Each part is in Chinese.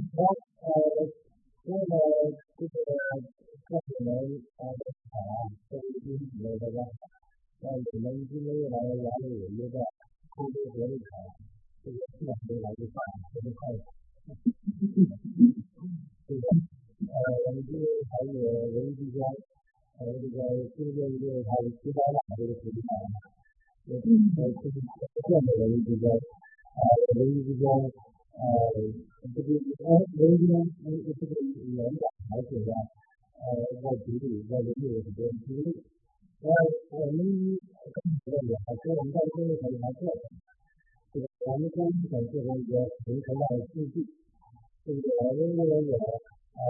好，呃，那么这个这可能啊，好啊，这个就是那个吧，那我们今天又来聊了有一个空中合力场，这个特别来的大，这个快，这个呃，我们这还有文艺之家，还有这个今天这个还有七八万这个土地场，呃，这是这样的文艺之家，啊，文艺之家。呃，这个呃，人家呃这个人家还是要呃要独立，要有有很多独立。呃，我们更多的还是我们在这里还是做这个咱们公司的这个也形成了数据，这个因为我呃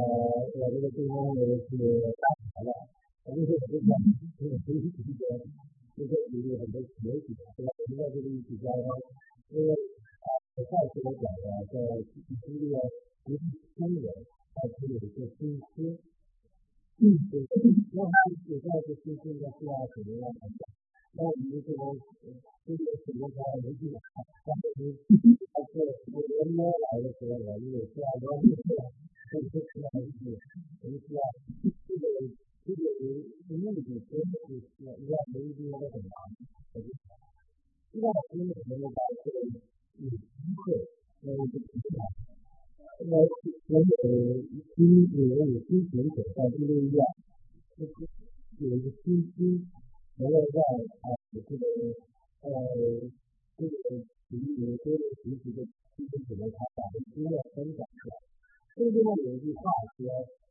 我这个对方也是大牌了，而且这个这个这个这个这个有很多媒体对吧？现在这个一起加上，因为。再次的讲呢，在经历了一三年，还是有一个新思，嗯，那他有这样的新思呢，是要怎么样来讲？那我们这个这个什么叫媒体？但是包括这个人来的时候，我们也是要了解一下，这个是要是我们是要这个这个目的真的是要要媒体要很长，而且，知道因为什么呢？这个。有机会，呃，这个那我有新有有新选手在这个医院，就是有一个新新，完了让啊这个呃这个体育多的学习的新选手他把这经验分享出来。这个地方有一句话说，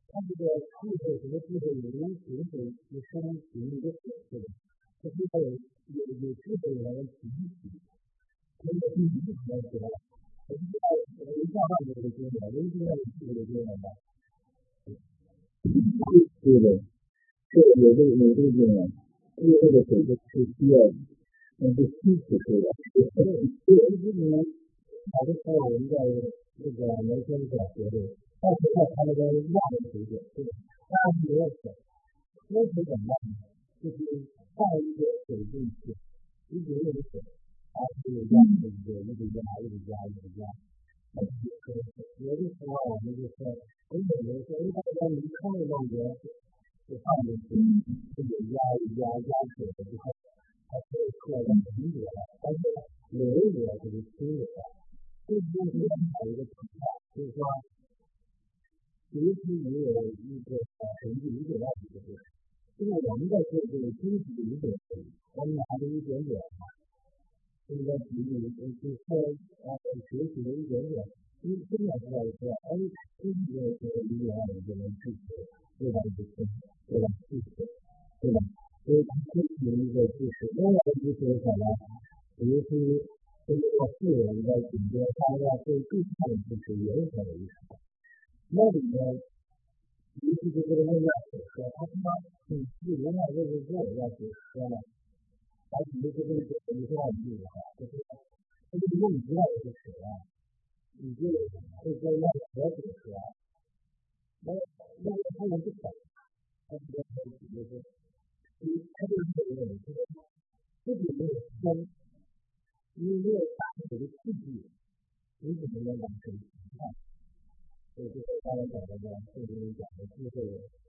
他这个智慧什么智慧有有选手有相同一个特色，就是有有有智慧的人提起。对的，这个有这个有这个经验，因为这个水是是需要那个稀释出来，所以所以今年好多时候我们在这个原先小学里，但是在他那个亚的水准，对吧？当然没有水，没有水怎么办呢？就是放一些水进去，一点点水。 还是有压力的，一直压，一直压，一直压。有的时候我们就是，很有的时候大家一看到那个，就放进去，就得压一压，压水了之后，它可以出来很多了。但是流一流就是清流了。这就是还有一个情况，就是说，其实也有一个成绩理解到的就是，就是我们在做这个经济理解，我们还有一点点。应该比你就是说啊学习的一点点，因为现在知道说，哎，这个这个理解啊，我就能记住，对吧？就是，对吧？记住，对吧？所以他学习一个知识，另外一个就是什么？比如说，这个富人的顶多他要对地上的知识有所了解，那里面，尤其是这个问题，说他他妈，你是原来就是这样子说的。而且这个这个你说到你的话，就是这个用知道这个词啊，你就会说要了解词啊，那那个他们不懂，他这个就是就是，你他这个问题，自己没有分，你没有打这个刺激，你怎么能完成？所以就是大家讲的呢，这里讲的智慧。这里的人在什么时候来理解呀？来理解，来产生。那这个，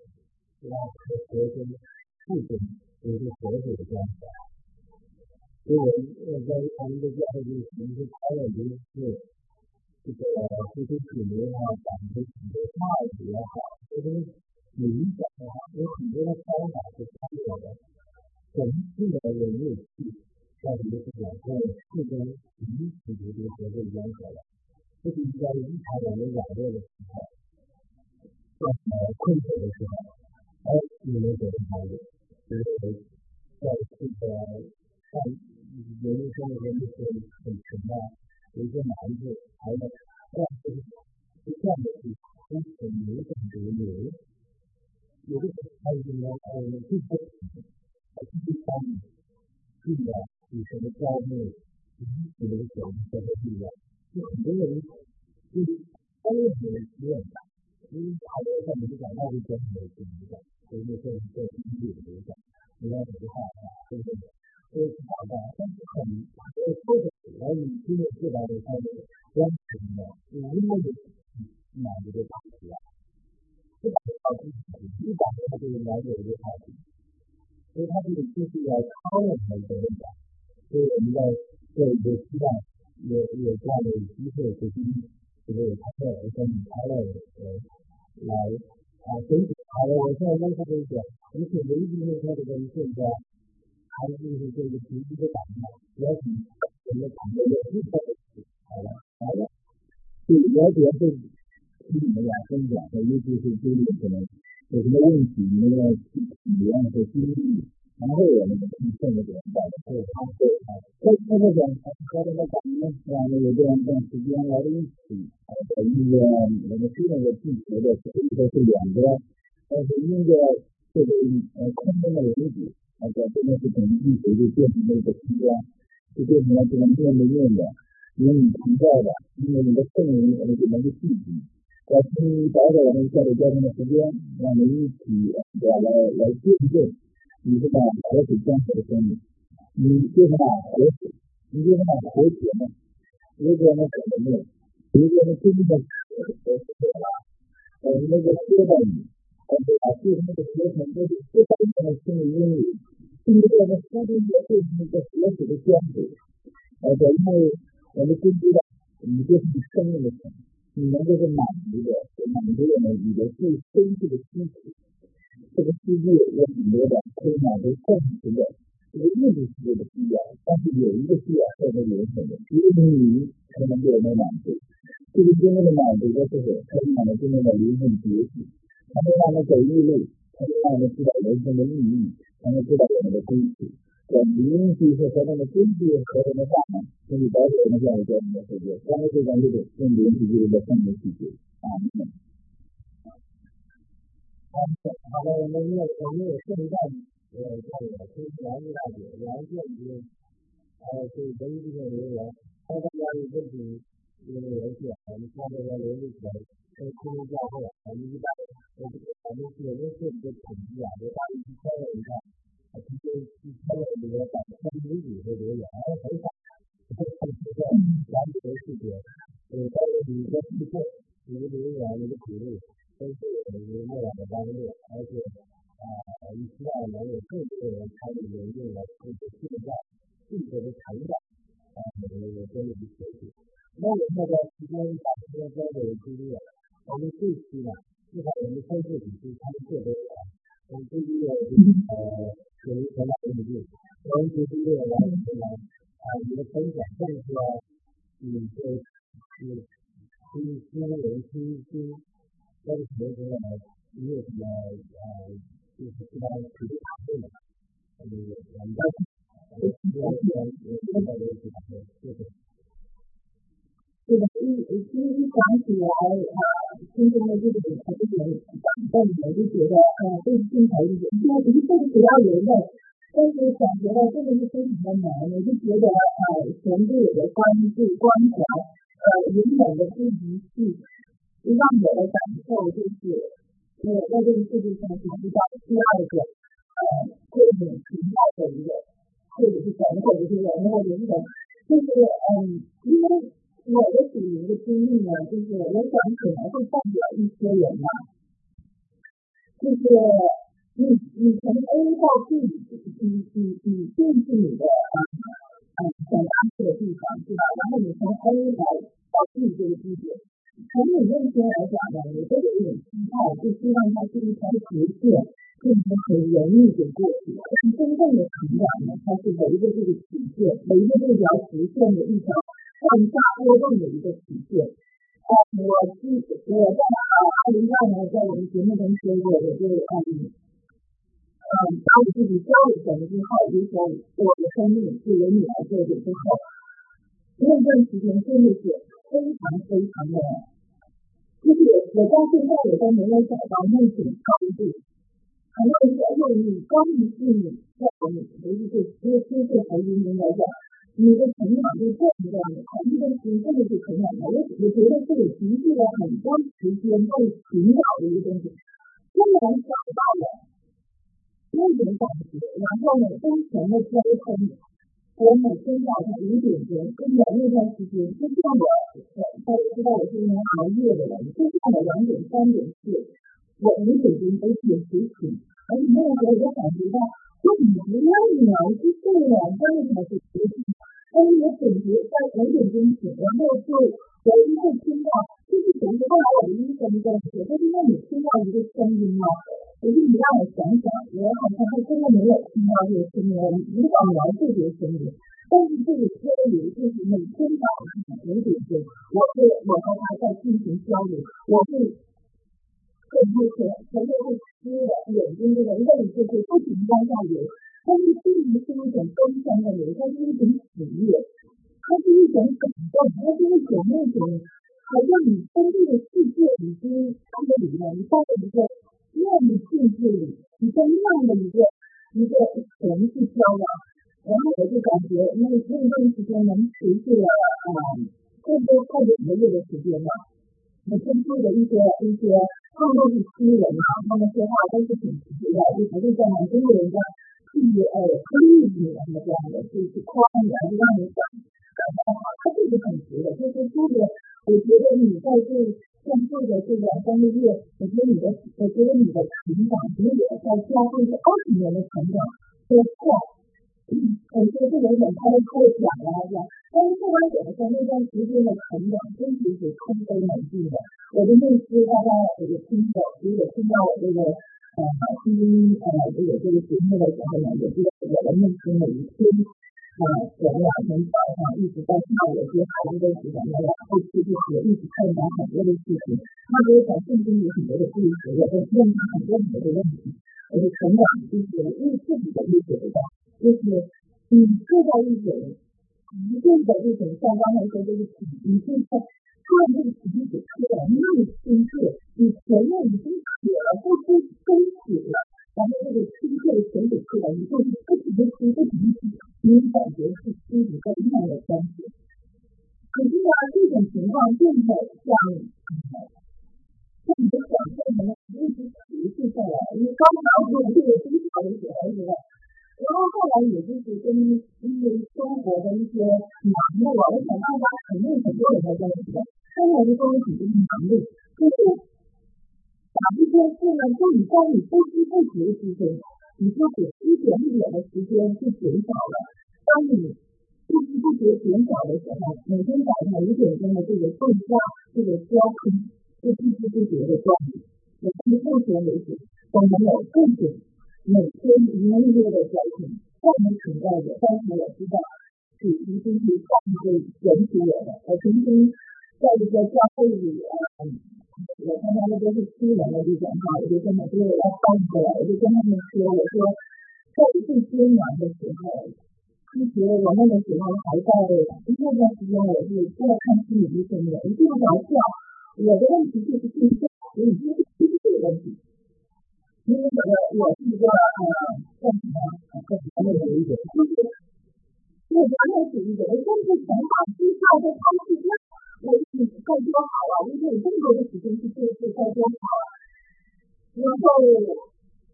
让科学跟数学有个合作的关系。所以我在我们的教育里，我们是开了一个这个数学体系啊，讲的很多化学也好，这些理想的，有很多的方法是参考的。整体的有没有去，到底是讲跟数跟理数学的合作关系了。这是在一场我们网络的时候，呃困惑的时候。哎，你们怎么看的？就是在这个上研究生的时候是很穷的，有些男子还有但是不断的去追求流动的流，有的时候还有呢，呃，最开始还是第三名，进了女神的招募，机会，就是这个他在我跟他来呃来啊，所以好了，我现在跟他这个，而且唯一就是他这个现在还就是这个平时的感觉，主要是我们感觉有日常的好了好了，对了解这你们俩分享的，尤其是对于可能有什么问题，你们要体验和经历。然后我们去送给别人带的，还有他对啊，在那个讲他的那感觉，然后有这样一段时间来了一起，呃，一个我们虽然的地球的可以说是两个，但是一个这个呃空间的原子，啊，在真的是从地球就变成了一个空间，就变成了这种面对面的，因为你存在的，因为你的圣灵和你的那个气体，在去找找我们下载交通的时间，让我们一起来来见证。你这个活水江河的生命，你就那活水，你就那活血呢？如果那可能，如果那真的渴的渴死了，呃，那个接待你，而且啊，就是那个血很多的，接待你的心理阴影，甚至那个呼吸也会那个活水的江河，而且因为我们都知道，你就是你生命的神，你能够是满足的，满足我们你的最深处的需求。这个世界有很多的可以满着共识的这个物质世界的需要，但是有一个需要叫做灵魂的，只有你才能够能满足。这个真正的满足的时候，才能让真正的灵魂觉醒，才能让他走一路，才能让他知道人生的意义，才能知道我们的归属。在灵性和他们的根据和他们的大能，所以保守我们这样一个世界，三个最关键的用灵是一个生命世界啊。好了，我们也我们也顺带呃这个推荐一大点，两件的，呃，对本地的人员，还有大家有问题有联系，我们下面要联系起来，跟空中教会，我们一般我们我们有的是一个统计啊，就大约一千人以上，啊，其实一千人里面百分之五十会留言，很少，这个是一个完全的细节，呃，但是你的提问，你的留言，你的提问。都是属于末了的单位，而且啊，也希望能有更多人参与研究来通过现在技术的成长，啊，我们多一些学习。那我们这个时间把时间交给朱丽我们这期呢，就把我们三个组织参课的啊，我们朱丽叶呃，属于什么组织？我们朱丽叶来什么啊？一个分享，这个是嗯，这是新新人新新。但是觉得没有什么呃，就是其他其他团队的，呃，我们的呃，主要是呃，现在的其他的，对对。这个一一一想起来啊，今天的这个主题点，但我就觉得呃，对镜头一点，因为一辈子要有人的，但是感觉到这个是非常的难，我就觉得呃，全部的关注关怀，呃，永远的不离去。让我的感受就是，我在这个世界上找不到第二个呃这种存在的一个，或者是神或者是人或者是就是嗯，因为我的属灵的经历呢，就是我想可能会代表一些人嘛，就是你你从 A 到 B，你你你进去你的嗯想去的地方是吧？然后你从 A 来到 B 这个地点。从你内心来讲呢，你都有一种心态，就希望它是一条直线，并且很容易就过去。但真正的成长呢，它是围着这个曲线，围着这条直线的一条上下波动的一个曲线。啊，我记我在二零二年在我们节目中说过，我就嗯嗯把我自己交给神之后，就说我的生命是由你来做的之后，那段时间真的是非常非常的。就是我到现在我都没有找到那种高度，很多人说，哎呦，你高一是你在你，其实是因为对对孩子们来讲，你的成长就这样的，孩子的是这个是成长的，我我觉得这个持续了很多时间被寻找的一个东西，突然找到了那种感觉，然后呢，跟前的交通。我每天早上五点钟，跟着那段时间，就像我，大家知道我是一名熬夜的人，就这样的两点、三点睡，我五点钟都点提醒，而且那个时候我感觉到，那你不要秒去做两个才是决定，但是我总结在五点钟前，然后就有一会听到，就是等于后来我的医生跟我说，就是因为你听到一个声音嘛，可是你让我想想，我好像还真的没有听到这个声音，我无法描述这个声音。但是这个车里就是每天早上五点钟，我是我和他在进行交流，我是很不全全都是湿的，眼睛这个泪就是不停往下流，但是并不是一种悲伤的流，它是一种喜悦，它是一种感动，它是一种那种好像你生命的世界已经在这里面，你到了一个那样的境界里，你在那样的一个一个城市飘了。然后我就感觉那那段时间能持续了啊，差不多快两个月的时间吧。我接触的一些一些，他们都是新人啊，他们说话都是挺直接的，就不是像中国人家去呃鼓励你什么这样的，就是夸你，就让你感感到好，他就是很直的。就是这个，我觉得你在这像这个这两三个月，我觉得你的我觉得你的成长，比我在加这二十年的成长都快。我觉得这个人他都太讲了，是吧？但是后来我的说那段时间的成长真的是空飞猛进的。我的内心大家也听到，如果听到我这个呃听呃这个这个节目的时候呢，也知道我的内师每一天啊，我们俩从早上一直到下午接孩子的时候，我俩后期就是一直探讨很多的事情。他给我讲圣经有很多的故事，我问他很多很多的问题。我的成长就是为自己的理解的。就是你做到一种一定的这种，像刚才说这个体，你就是看这个体系给出来，那么清楚，你前面已经写了，不出都写了，然后这个清澈的全给出来，你就是不停的听，不停的听，你感觉是心里在慢慢的相信。可是呢，这种情况并不像，像你的表现能一直持续下来，你刚刚说这个低潮的时候，是吧？然后后来也就是跟因为生活的一些忙碌啊，我想大家肯定很多人都在一起，生活的东西就是忙碌，就是把这件事呢，就你在你不知不觉之中，你就是一点一点的时间就减少了。当你不知不觉减少的时候，每天早上五点钟的这个更加这个交通，就不知不觉的状态。我到目前为止都没有更准。每天一日的交通，这么存在的，但是我知道是一定是上帝允许我的。我曾经在一个教会里，我参加的都是私人的这种哈，我就跟他说我要放过来，我就跟他们说，我说在最艰难的时候，其实我那个时候还在那段时间，我是在看心理医生的，一定要笑，我的问题就是心，所以就是心理有问题。因为我我是一个呃叫什么呃叫什么，就是我原来是一个，我甚至想把机票都开去，我已经该多好了，因为有这么多的时间去做事该多好了。然后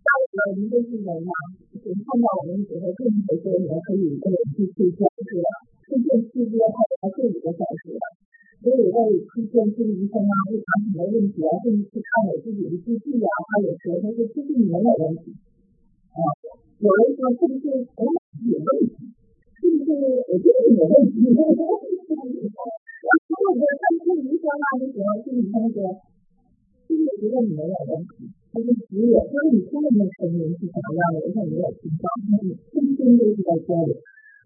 到了您这些人嘛，就是看到我们觉得更合适的人可以跟我们去推荐，是吧？推荐期间还才四五个小时。所以在出现心理医生啊，日常什么问题？啊，甚至去看我自己的机器啊，他有时候是出现年有问题？啊，有人说是不是我脑子有问题，是不是我身体有问题？我看心理医生啊的时候，心理医生说，其实觉得你没有问题，就是只有就是你听的那个声音是什么样的，我想你有听到，那你天天都是在交流，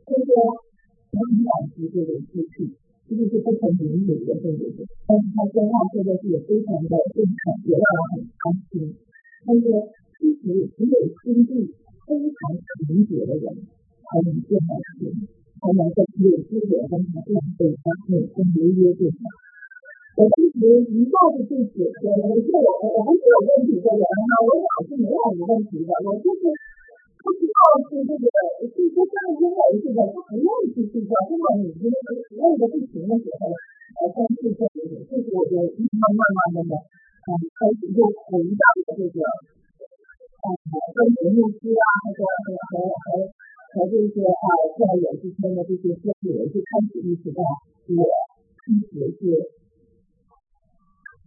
所以说我很感激这个机器。这就是不同民族的，对不对？但是他说话说的是也非常的正常，也让人很安心。他说，其实只有心地非常纯洁的人，才能见到神，才能够有资格跟他面对他每天如约对话。我其实一下子就解决了，我我我不是有问题的人啊，我老是没有什么问题的，我就是。不知道是这个，就是说真的因为这个他不愿意去睡觉，根本已经累的不行的时候，呃，才睡觉的。这是我就慢慢慢慢的，嗯，开始就回到了这个，嗯，跟节目师啊，和和和和和这些啊教友之间的这些社会人，就开始意识到我开始是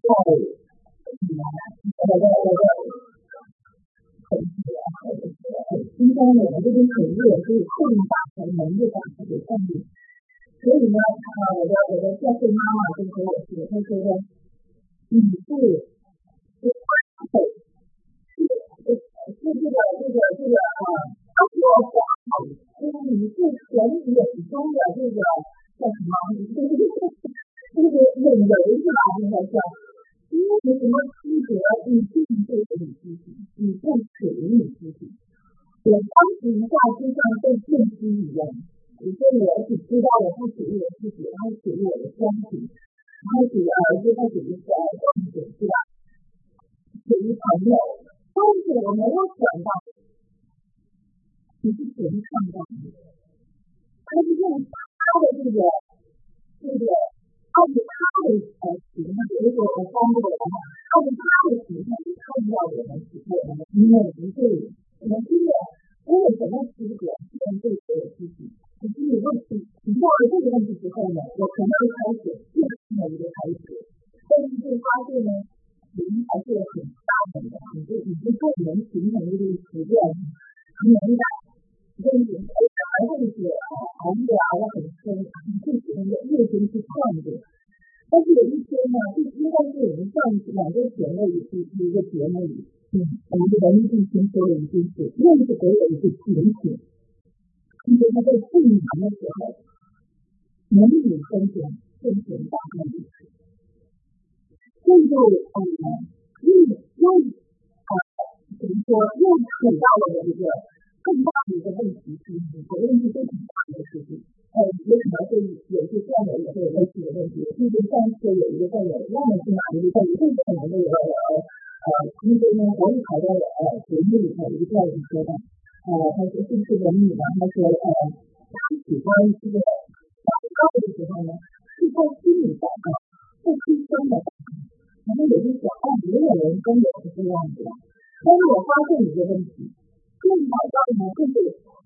在，嗯，在在在在。很热，或者是新疆的这边很热，所以空打开门就打开给上去。所以呢，呃，我的我的教会妈妈就和我说，她说的你是是是是这个这个这个啊，他说话就是你是很眼中的这个叫什么？就是就是眼柔是吧？应该叫。因为有什么资格？你并不是你自己，你不属于你自己。我当时一下就像被电击一样，我说我只知道我不属于我自己，然后属于我的家庭，然后属于儿子，他属于小孩子，是吧？属于朋友，但是我没有想到，你是神创造的，他是用他的这个这个。按照他的呃形象，如果我翻过来的话，按照他的形象去看到我们我们的每一个人，我们真的我有什么资格去对我自己？可是你问题，你问了这个问题之后呢，我可能开始又新的一个开始，但是就发现呢，人还是有很大的，你就你就个人形成的这个习惯，很敏感，所以还会是啊熬夜熬得很深，你最喜欢的夜间去看着。但是有一天呢，就应该是我们上两个节目里一一个节目里，嗯，我们的文艺中心说了一句是，认识给我一个警醒，因为他在困难的时候，能力分享更显大爱的事。这就呃，又又啊，怎么说，又扯到了一个。更大的一个问题是，责任是非常大的事情。呃，也可能会有些校友也会有类似的问题。毕竟上次有一个校友忘了去哪里，在一个可能的有呃，因为呢，我也考到了呃节目里头一个教育说的，呃，他说是不是文女呢？他说呃，他喜欢这个祷告的时候呢，是在心里祷告，不出声的祷告。然后有些时候也有人跟我是这样子的，但是我发现一个问题。更搞笑的呢，就是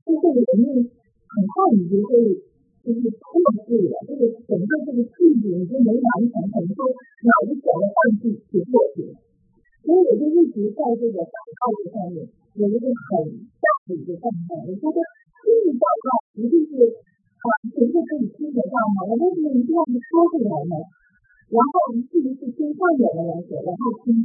就是人们很快你就会就是破碎了，这个整个这个气质已经没完成，可能说脑子想的放弃就过去了。所以我就一直在这个祷告这上面有一个很大的一个状态。我觉得心理祷告一定是啊，全部可以听得到吗？我为什么一定要说出来呢？然后一次一次听上演的来说，然后听。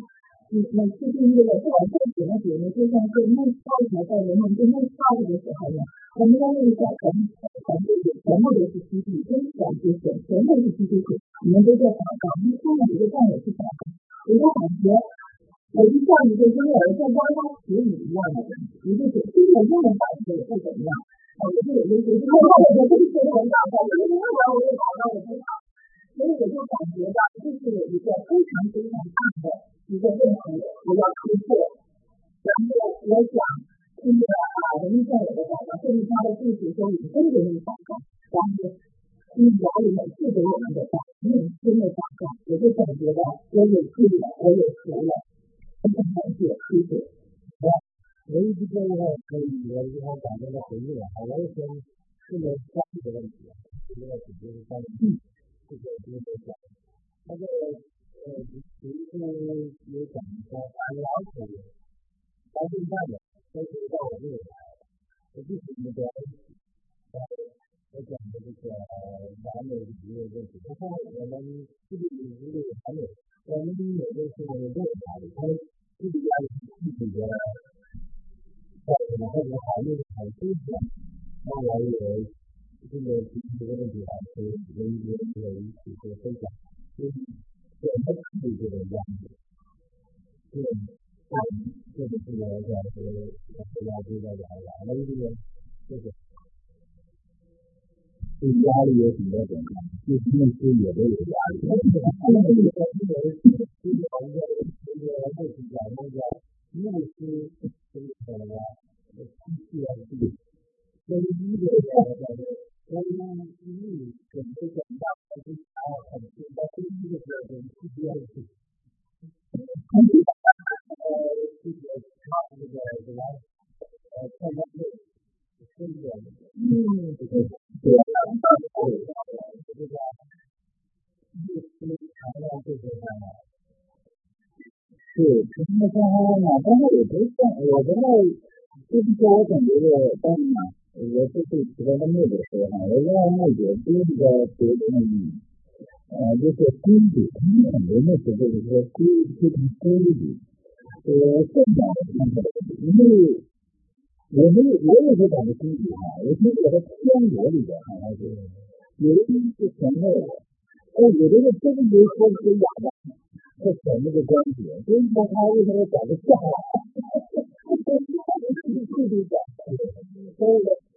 每次订阅的不管做什么节目，就像是内操台在人们做内操的时候呢，我们要问一下全全部全部都是基地，跟感觉全全都是基地，你们都在祷告，你看到一个战友是祷告，我就感觉我就像一个婴儿在教他词语一样的，一个是听着英文版的也不怎么样，我就有的时候就看到我的这些人祷告，我就听完我就祷告我就好，所以我就感觉到这是有一个非常非常大的。一个问题我要突破，然后我想听着啊，人家有的。祷告，甚至他的。弟子说你真的。祷告，然后听老里面赐给我们的。祷，认真的。祷告，我就感觉到我有力了，我有福了，非常感谢谢谢。我一直觉得可以，我非常感动的。回应了，我也说这么关注的。问题，这个解决是关于这个这个讲，那个。呃，其实有讲说大老虎，到现在呢，都是到我这里来，我就是那个，我讲的这个完美的一个问题。然后我们这里如果完美，我们有的是认为他们自己家自己的，呃，或者环境很舒服，那我也这个这个问题啊，可以跟跟跟一起做分享。对，他自己这个样子，对，嗯，这个是我讲的，我大家知道的，完了这个，这个，对压力有很多种，就是内心也都有压力。那这个，那这个，这个，这个，这个，这个，牧师讲那个牧师，这个什么，这个需要自己，所以一个讲的叫做。关于你准备怎样还是啊很多在第一个阶段是这样子，呃，这个他这个这个呃参加会是这样的，嗯，对对对，这个律师强调这个呢，是真的么说呢？但是也不算，我觉得就是说我总觉得，当然，我就是提到的目的时候哈，我认为目的第一个决定的意义，呃，就是规矩，很多的时候就是说规非常规矩，呃，更加的因为。我们我也是讲的规矩哈，我听我的天国里边好像是有的是前面，哎，有的是真没说是哑巴。这前面的关系，所以说他为什么讲的像？对对对，所以呢，回到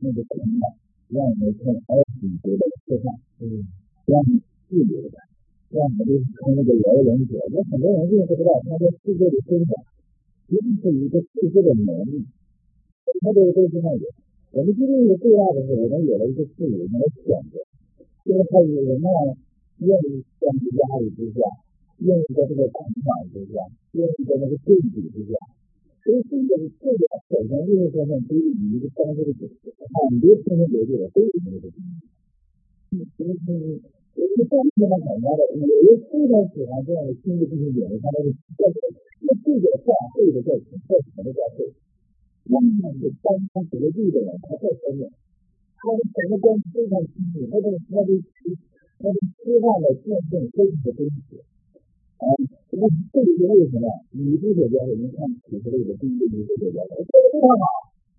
那个捆绑，让我们从埃及得到释放，嗯，让你自由的，让我们就是从那个摇人者。有很多人并不知道，他在世界的生长，一定是一个世界的能力，他这个都是那个。我们今天一个最大的是，我们有了一个自由，我们选择，因为他有人呢愿意在压力之下。愿意在这个成长之下，愿意在那个对比之下，所以这个这个首先就是说呢，对于你一个当时的很多青年学者都有这个经历。嗯嗯嗯，我们当时呢，很多的，我也非常喜欢这样的新的知识点，他那个在那这个教会的在在什么的教会，那么是当他学历的人，他在前面，他的整个关系非常亲密，他的他的他的希望的见证非常的真实。啊，那这个是为什么？女主角家我们看启示录的第一个女主角家，这个非常好，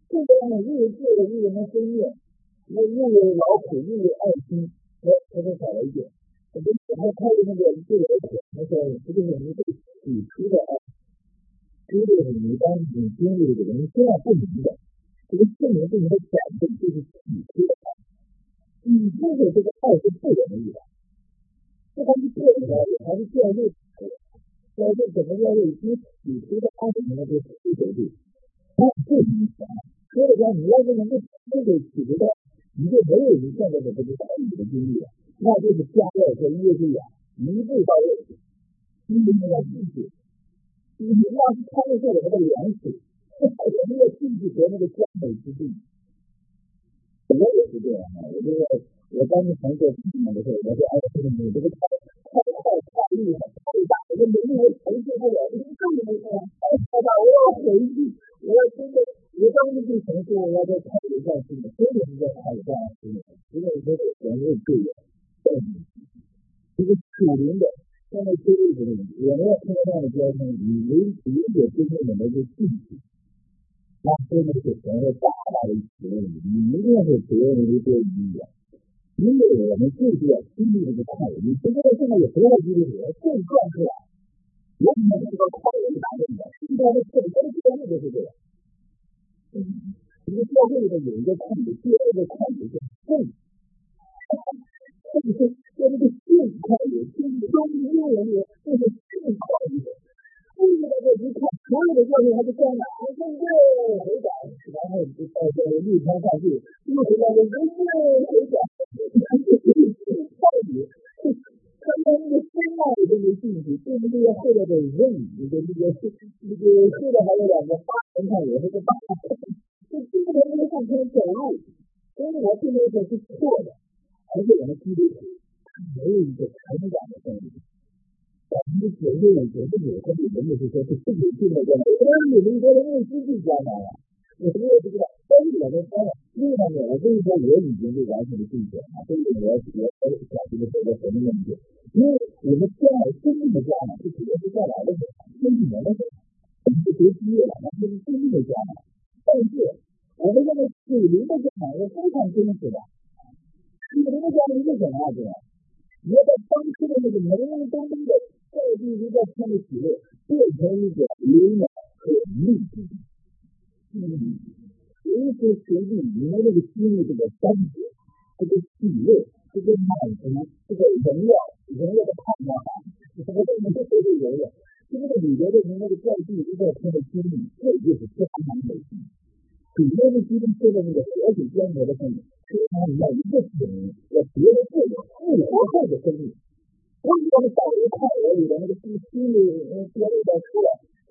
这个呢又有智慧，又有能分辨，又又有劳苦，又有爱心，哎，这都少了一点。我跟他看的那个对我讲，他说这就是你对起初的爱，这就是你当你经历的，你千万不明白，这个圣灵对你的感动就是起初的爱，你这个这个爱是不容易的，不管是个人还是教会。教会怎么要有一些起初的爱情的这个基础度，那不影响。所以说，你要是能够这个起初的，你就没有你现在的这个爱情的经历了，那就是加勒和约书亚一步到位。你一定要记住，你要是他们做的那个粮食，我们要进去得那个江美之地。我也是这样的，我就是我当时从做什么的时候，我说哎，你这个太厉害，太大。我没有承受不了，这个更没有太太大，我要回去，我要真的，我当时就承受，我要在太里干什么？真的是在太里干什么？因为这个人类队员，这个属灵的，现在这个里，我们要通过这样的交通，你理理解真正的那个信息，那真的是存在大大的责任，你一定是责任的多一点。因为我们就是要经历这个快乐，你现在现在有多少经历？更壮出来，我们这个快乐是哪里的？现在的整个的教会都是这样。一个教会里头有一个快乐，第二个快乐是正，正是说这个正快乐，就是说英文里就是正快乐。正的这一看，所有的教会还是这样的，正正回转，然后就到这个逆天上去，又回到这正正回转。对不对？后来的任，那个那个那个后来还有两个八神也是个八，就基本上那个上天走路，所以我这个是错的，而且我们基督徒没有一个成长的动力。百分之九十五、九十九和你们就是说是自己进的过来，当然你们说的为自己加来了，我什么也不知道，但是我们当然另一方面，我跟你说，我已经是完全的进步了，所以我我我小心的说个什么问题？因为我们将来真正的家呢，是肯定是将来的，真正的，我们是学毕业了，那就是真正的家了。但是我们这个属灵的家呢，是非常真实的。属灵的家是什么样子？你要把当初的那个朦朦胧胧的在地一个天的体内，变成一个灵暖和立体。嗯，随时随地你们那个心里这个感觉，这个喜乐。这个满足，这个荣耀，荣耀的盼望，什么都能够得到荣耀。这个里边的那个教地都在他的心里，这就是非常美的。主要的基督说的那个活水江河的生命，是他要一个生命，要别的这个复活后的生命。为什么保罗看我里的那个心心里说的在说，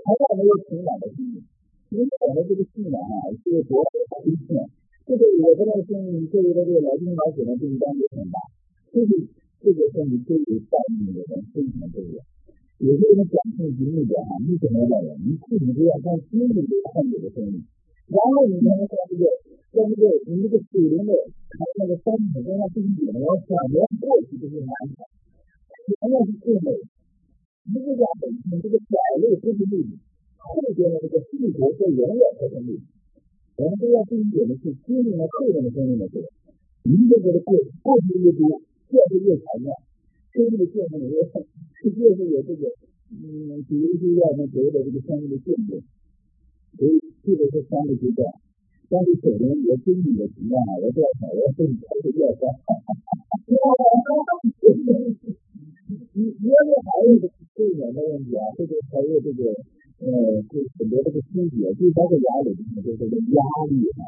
还让没有成长的心灵？因为我们这个信仰啊，是多少亏欠。这个我不太信这里的这个老兵老血的这一单也很大，就是这个生命对于带领的人非常重要。有些人讲信息目标啊，你怎么样的？你自己就要从心里看你的生命，然后你才能在这个在这个你这个水灵的看那个山体跟它对比，你要想要过去这些难，前面是最美，一个家本身这个角落不是目的，后边的这个细节是永远才是目的。我们都要注意点的是，心灵的后面的生命的时候，一个个的过过去越多，见识越全面，生命的见证越深。世界是有这个，嗯，比如说要那所谓的这个生命的见证，所以这个是三个阶段。但是可能我经历的情况啊，我多少我会开始越高。你你你要是还有这个睡眠的问题啊，或者还有这个呃，就很多这个心结，就包括压力，就是这个压力啊。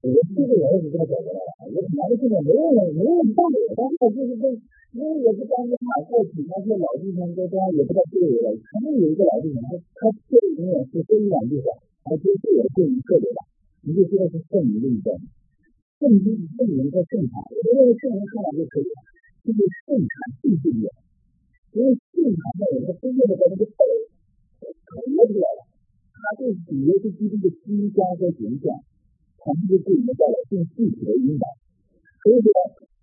我这个人是这么觉得的，我本来现在没有没有道理，但是就是这。因为我是当兵嘛，过去那些老弟兄都这样，也不太对我了。肯定有一个老弟兄，他他这里永远是说一两句话，他就对我这一个对吧？你就知道是圣灵的一种，圣经圣灵和正常，我认为圣灵看完就可以了，就是圣产必须有，因为圣产在我们的真正的在那个口口出来了，他对主耶稣基督的心加和形象，他们就对我们带来更具体的引导，所以说。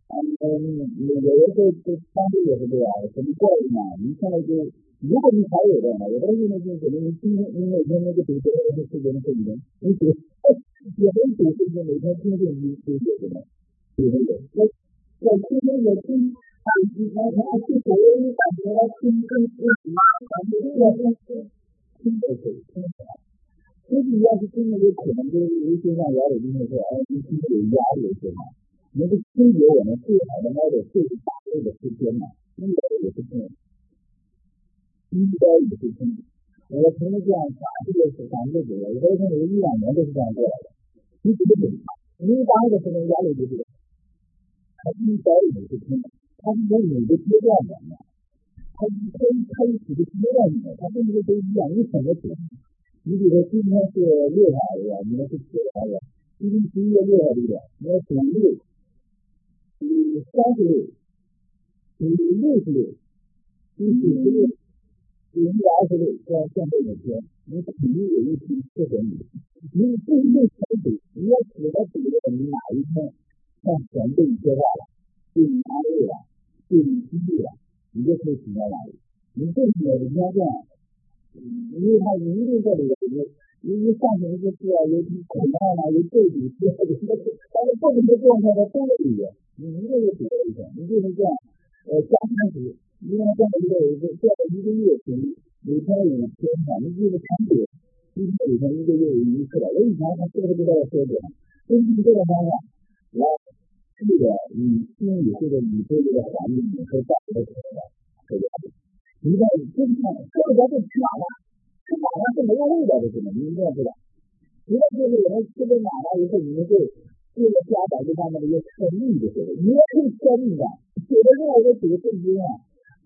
嗯，有的人说这当地也是这样，什么教育嘛？你现在就，如果你还有的话，有的现在就可能你今天你每天那个读书那个时间是你的，你读，也没读书就每天听听你读写什么，有没有？我我今天也听，啊，以前他去国外感觉听更听什么，感觉这个听听的可以听起来。所以要是真的有可能就是有些像姚伟军说，哎，你听有压力是吗？能够清洁我们最好的那个最大类的时间。呢，应该也是这样，应该也是这样。我曾经这样讲，这个是咱自己的，有的时候有一两年都是这样过来的。你怎么怎么，你一般的时候压力就是，他应该也是这样，它是在每个阶段的呢，他他他一起的阶段里面，他并不是都一样，你怎么走？你比如说今天是六号对吧？你们是七号的，今天十一月六号对吧？你要属六。你三十六，你六十六，你九十六，你一百二十六，这样算这一天，你肯定有一天适合你。你不一定全对，你要指着指着你哪一天向神对你说话了，对你安慰了，对你激励了，你就可以指到哪里。你这些人家这样，因为他一定在里边。因为上层就是啊，有苦难啊，有对比，是吧？但是不同的状态它都有一样，你一个月比一个，你就是这样，呃，刚开始，因为这样一个一个这样一个月前，每天五天嘛，你就是长久，一天五天一个月一次了。我以前还是不知道要说什么，根据这个方法来这个你心里这个你对这个环境和带来的什么这个，一旦你真看，这个就吃完了。吃马上是没有味道的，是吗？你一定要知道。一旦就是我们吃了马了以后，你们就为了家长就慢慢的要吃腻的时候，你要可以吃腻的，有的时候我煮的正经啊，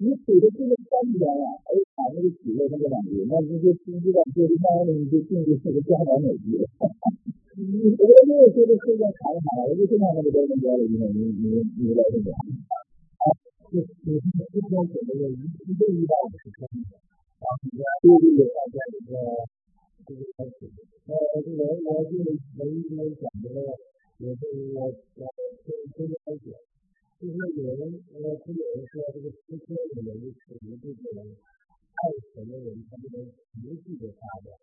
你煮的这个干干啊，哎把那个煮了那个感觉，那你就不知道就是慢慢的你就进入这个家长美剧了。你我没有说的时间长长了，我就经常那个在那家里面，你你你来这个。好，就就今天准备了一一个一百五十克。啊，对对对，大家这个这个开始，呃，这个我就没没讲这个，也是我我先先了解，就是有人呃，是有人说这个汽车里面属于这个爱神的人，他这个情绪的发展，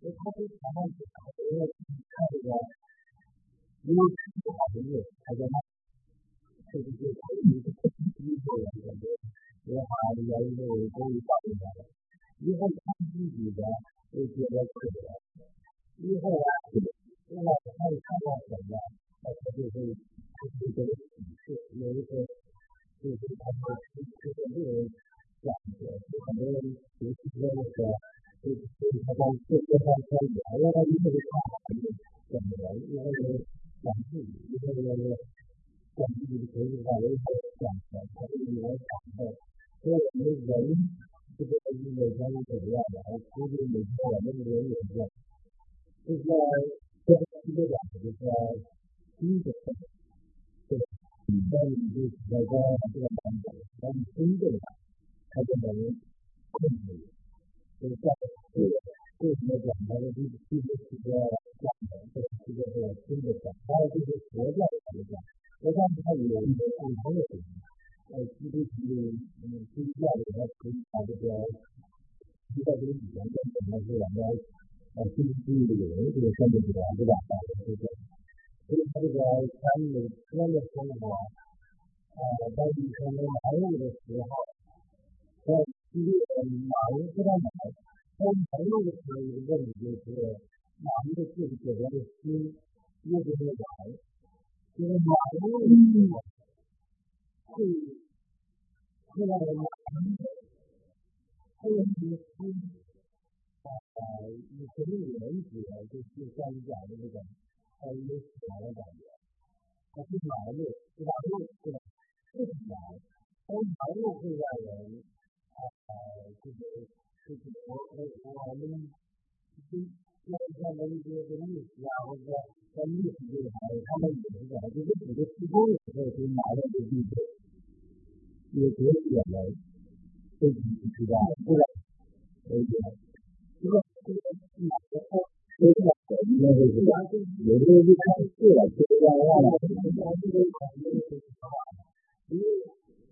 因为他是常常去打，因为他这个，嗯， 因为不好的业还在那， 这个就可以一个人感觉也好，原因都都到进来了。以后他自己的会觉得可怜，以后啊，另外他看到什么，他就会这个启示，有一个就是他们就是这个感觉，就很多人尤其是那个。就是他在这这方面，因为他一直看好的怎么样，因为讲自己，因为那个讲自己的学习上有一些讲的，他这里面讲的，所以我们人这个每天是怎么样的，还估计每天我们人也一样，就是在这这个讲的就是第一个，对，在你就是在这这个方面，当你真正他就能控制。就是在这个为什么讲它的这个这个是个讲的，这个这个是真的讲，还有就是佛教来讲， ဒါကြောင့်ဒီလိုမျိုးကိုဟောရတယ်အဲဒီလိုဒီလိုသူကြားရတဲ့ကိစ္စတွေဒီကနေ့ဒီကနေ့ဒီကနေ့ဒီကနေ့အဲဒီလိုဒီလိုဒီလိုဆက်ပြီးတော့ဒီကပါတယ်ဒီဒီကနေ့ဆမ်းလို့လည်းလည်းဆမ်းလို့အဲဒီကနေ့အားလုံးကိုပြောတာအဲဒီလိုမျိုးကလည်းအဲဒီလိုမျိုးကိုလည်းဒီလိုမျိုးကိုလည်းဒီလိုမျိုးကိုလည်းဒီလိုမျိုးကိုလည်း 越变越软，因为马云会会让人会让人心啊，以前的原则就是像你讲的那种，他有死亡的感觉，他是马路，马路对吧？不死亡，但马路会让人。啊，这个这个我我我们就像像那些个历史啊，或者在历史这一块，他们也是讲，就是这个施工的时候就拿到的地址，也可以点来，这个知道对吧？可以点，这个这个拿的后，这个那个是有的就看是了，这个样了，这个这个因为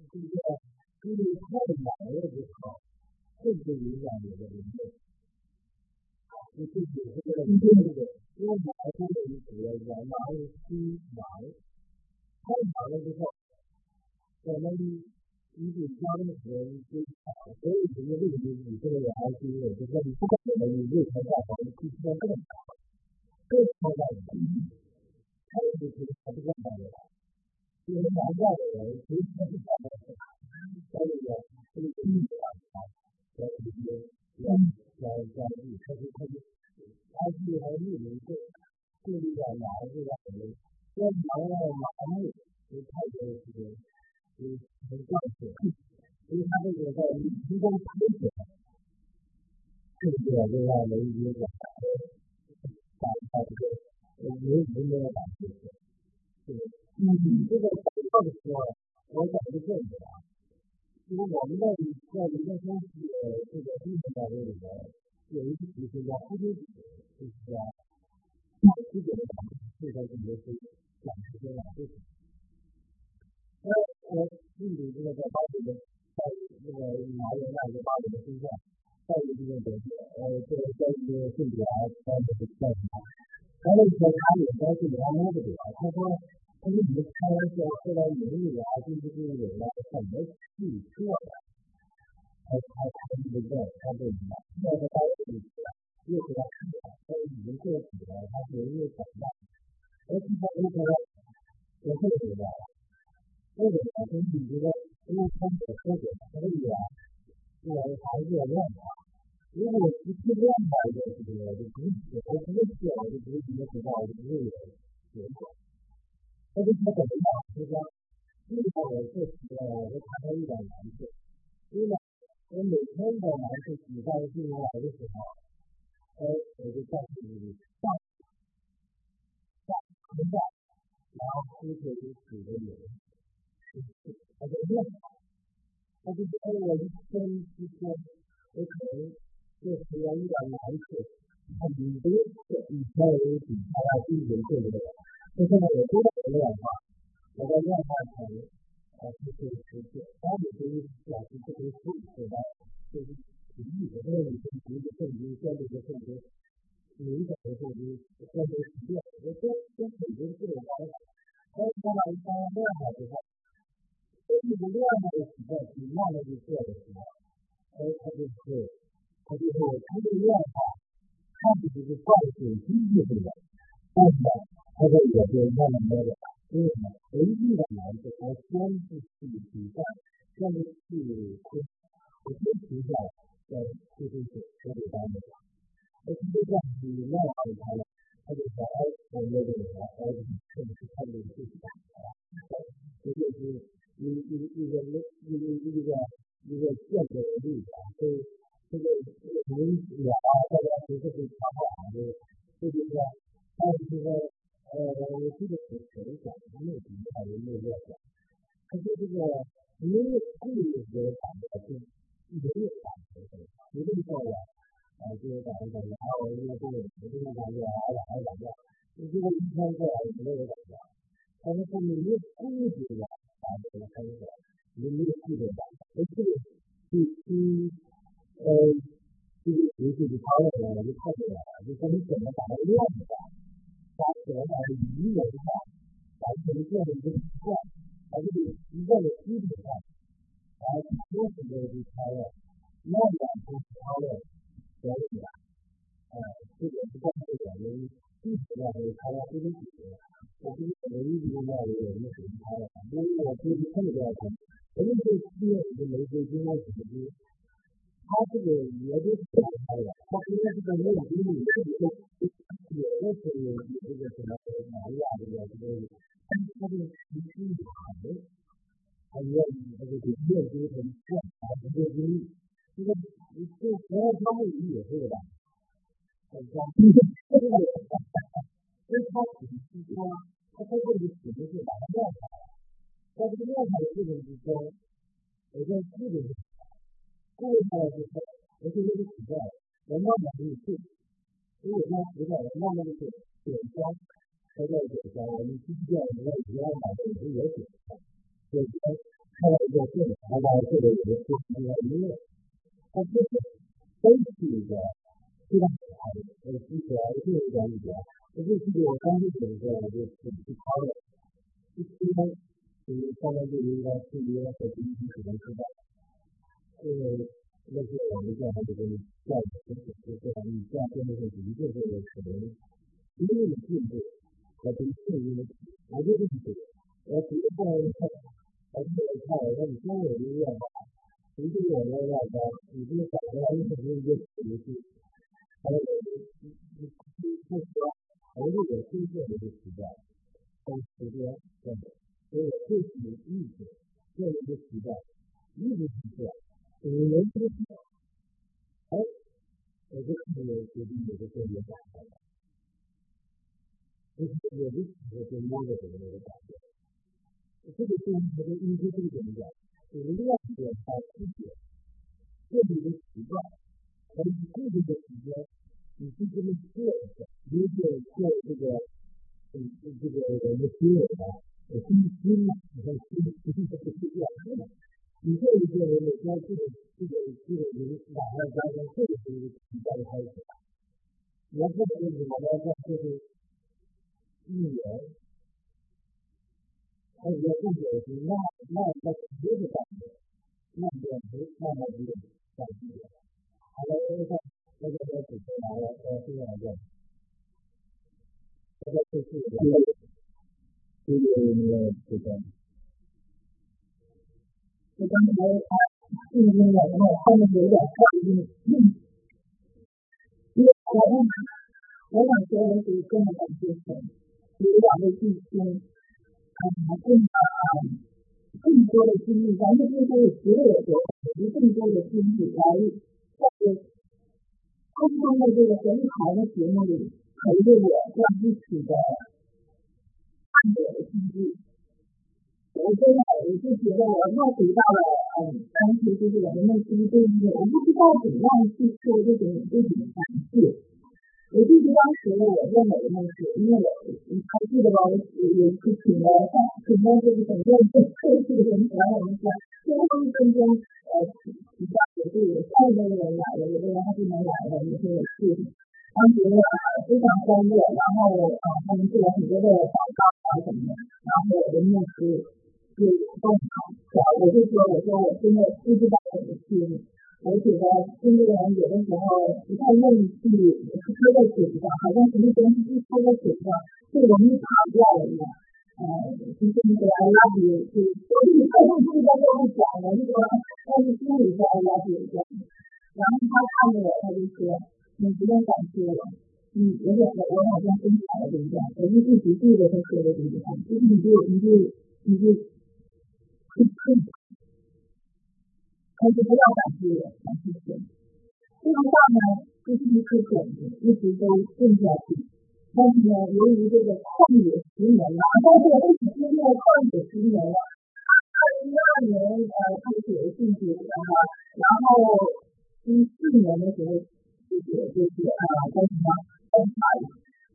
这个。因为太买了之后，会不会影响你的灵动？你自己这个这个，因为买这个衣服要买新买，太买了之后，我们你得交的时候就少，所以人家为什么你这个也还是因为就是你不可能你日常下房必须要这么少，这超大的，还有就是还是这样的，因为买价的人其实他是买的。在这个这个地方啊，在这些在在在地，他就他就他是还立了一个建立在哪个地方呢？在哪个哪个有太多这个有很关键，因为他这个在提供推荐，这个就让人觉得把他这个有有没有感觉？对，嗯，这个广告的时候，我讲一个问题啊。因为我们在在人家公司的这个地方单位里面，有一个提出叫蝴蝶结，就是叫蝴蝶结的讲，这个是也是讲这些啊，就是。那我印度这个在巴黎的，在那个马来那个巴黎的身上，再一个就是说，呃，这个在一个性别啊，在这个在什么？还有一个他也在这里他摸着点，他说。他一直开玩笑，后来有女啊，就是这个人啊，怎么去做的？他他他这个在他这里嘛，现在他自己又给他看了，他已经做起来，他是因为怎么样？而且他如果我这个觉得，这个呢，就是你这个因为他所说的可以啊，这个还是要练的。如果不去练的话，就这个就不我不去，我就不会知道，我就不会有结果。他就说怎么样？就说，为什么我是呃，我查到一点难处，因为我每天的难处举在进来的时候，哎，我就告诉你，上上存在，然后出现一组的人，他就练，他就说我一天之间，我可能就出现一点难处，他你不用以前为底下要进行对不对？就现在有多少量化，我在量化层啊，就是实现，当你可以表示这个数字的，就是比例的这个已经一个瞬间，这样的一个瞬间，明显的就是关于实践，我这这肯定是有办法。但是当然当然练好之后，根据不练那个实践，你慢慢去做的时候，哎，他就是他就是他就练好，看起就是惯性机制性的，但是呢，他这也就慢慢慢的，因为呢，人际的难处，他先是比赛，先是去去去比赛，再就是去处理方面。而且这样子他了，他就说哎，我约定了，哎，是不是他就自己打啊？这就是一一一个一一个一个一个见证的例子啊，所以这个这个从远啊，大家其实是超好的，这就是但是说呃，我记得是谁讲的那句话，有没有讲？他说这个没有故意给感觉是没有感觉的，一定要有。啊，就是打一打，然后这个这个这个感觉啊，打一打架，你这个一天过来没有感觉，但是后面你故意的啊，这个开始，你没有记得吧？而这个第第呃，这个游戏的操作呢，就太对了，就说你怎么把它练出来，把怎么把它语言化，把怎么做的一个习惯，把这个习惯的基础上，然后多时间去操练，慢慢去操练。所以啊，呃，这个不光是我们一直要为他要自己解决，我觉得我们一直要为我们解决他的，因为我估计这么多钱，人家这企业已经没资金了，几十亿，他这个也就是这样开的，他现在这个没有经理，这个也就是有这个什么马亚这个这个，他这个实际好的，他愿意他就给业主很赚，啊，这个经理。这个你这国外商务也是的，很高，这个跟他只是说，他在这里只能是把它练出来，在这个练出来的过程之中，我在基本上，过出来之后，我就这个体验，我慢慢的去，所以我现在实在慢慢的去点香，才叫点香，我们基建我们主要买的也是也点香，点香，开了一个店，然后这个有个做什么音乐。它就是都是一个非常好的，呃，之前就是这样子，我就记得我刚开始的时候，我就去去考了，一天就是大概就应该是一个在第一天可能知道，因为那时候我们这样这个教育就是就是你这样真的是一个这个可能因为你进步和跟适应的，我就是这个，我只是后来看，而且我看我说你跟我一样吧。其实我们那个，你这个感觉还是很有意思，还有你你你不说，还是有新鲜的时间，还有时间，对的，所以这是意识，这一个时代，意识是这样，年之后，哎，我就看到有决定有个特别感慨的，就是我的时候跟那个时候的感觉，这个对于这个意识是怎么讲？有量点到区别，这里的习惯和你固定的时间，你去这么做一下，如果做这个，嗯，这个我们新人啊，我新新你看新新这个是这样的，你做一个人每天这个这个这个人晚上加上这个是一个习惯的开始，然后就是我们说就是一年。还有个重点是那那在别的方面，那点没那么一个感觉。好了，这个这个这个主持来了，呃，这个来着，这个就是这个这个那个这个， 我刚才他这个那个什么后面有点差一点，因为我我想说的是跟我们就是有两个弟兄。啊，更啊更多的精力，咱们这些所有的投更多的精力来在沟通的这个很好的节目里陪着我在一起的看我的经历。我真的我就觉得我又回到了嗯，当时就是我们内心对于我不知道怎样去说这种这种感谢。我记得当时我认为的是，因为我还记得吧？我有一次请了上请了就是整个这特殊的人来我们说，最后一分钟呃，比较也是有三个人来了，有的人还不能来了，你说我去，当时非常欢乐，然后，他们做了很多的广告啊什么的，然后我的牧师就跟我讲，我就说我说我真的不知道怎么去，我觉得中国人有的时候不太愿意去说在嘴上，好像什么东西一说在嘴上就容易跑掉一样。呃，其实那个 I love you 就所以各种不知道都会讲的那个，但是心里是 I love you 这样。然后他看着我，他就说。你不用感谢我，你我我我好像跟错了对不对？我是一直记得他说的这句话，就是你就你就你就，他就不要感谢我，感谢神。这句话呢，就是一颗种子，一直都种下去。但是呢，由于这个旷野十年了，但是我一直经历了旷野十年了。二零一二年呃开始进去的哈，然后一四年的时候。就是就是啊，叫什么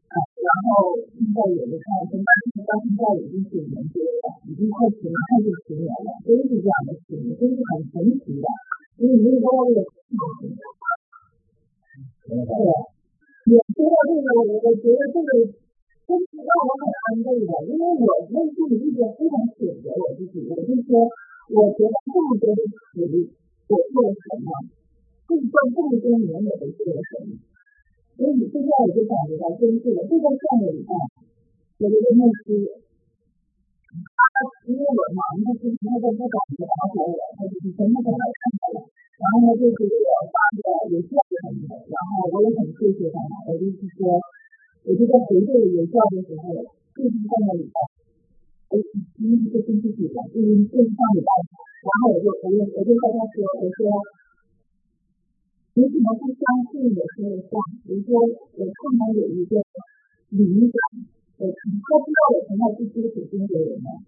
啊，然后现在有的。看灯牌，到现在已经九年多了，已经快十快就十年了，都是这样的。事情，都是很神奇的。所以那个那个，对，也说到这个，我我觉得这个真是让我很安慰的，因为我内心里一直非常谴责我自己，我就说，我觉得这么多的。努力，我做了什么？这么这么多年我都做了什么？所以现在我就感觉到，真是的，就在上个礼拜，我的牧师，他因为我嘛，他之前他在不敢来找我，他就是什么都来看我，然后呢就是我发个邮件，然后我也很谢谢他，我就是说，我就在回这个邮件的时候，就是上个礼拜，我因为是星期几了，就是就是上礼拜，然后我就我就我就跟他说，我说。你怎么不相信我说的话？比如说，我看到有一个灵感，我不知道我从来不接触中国人呢。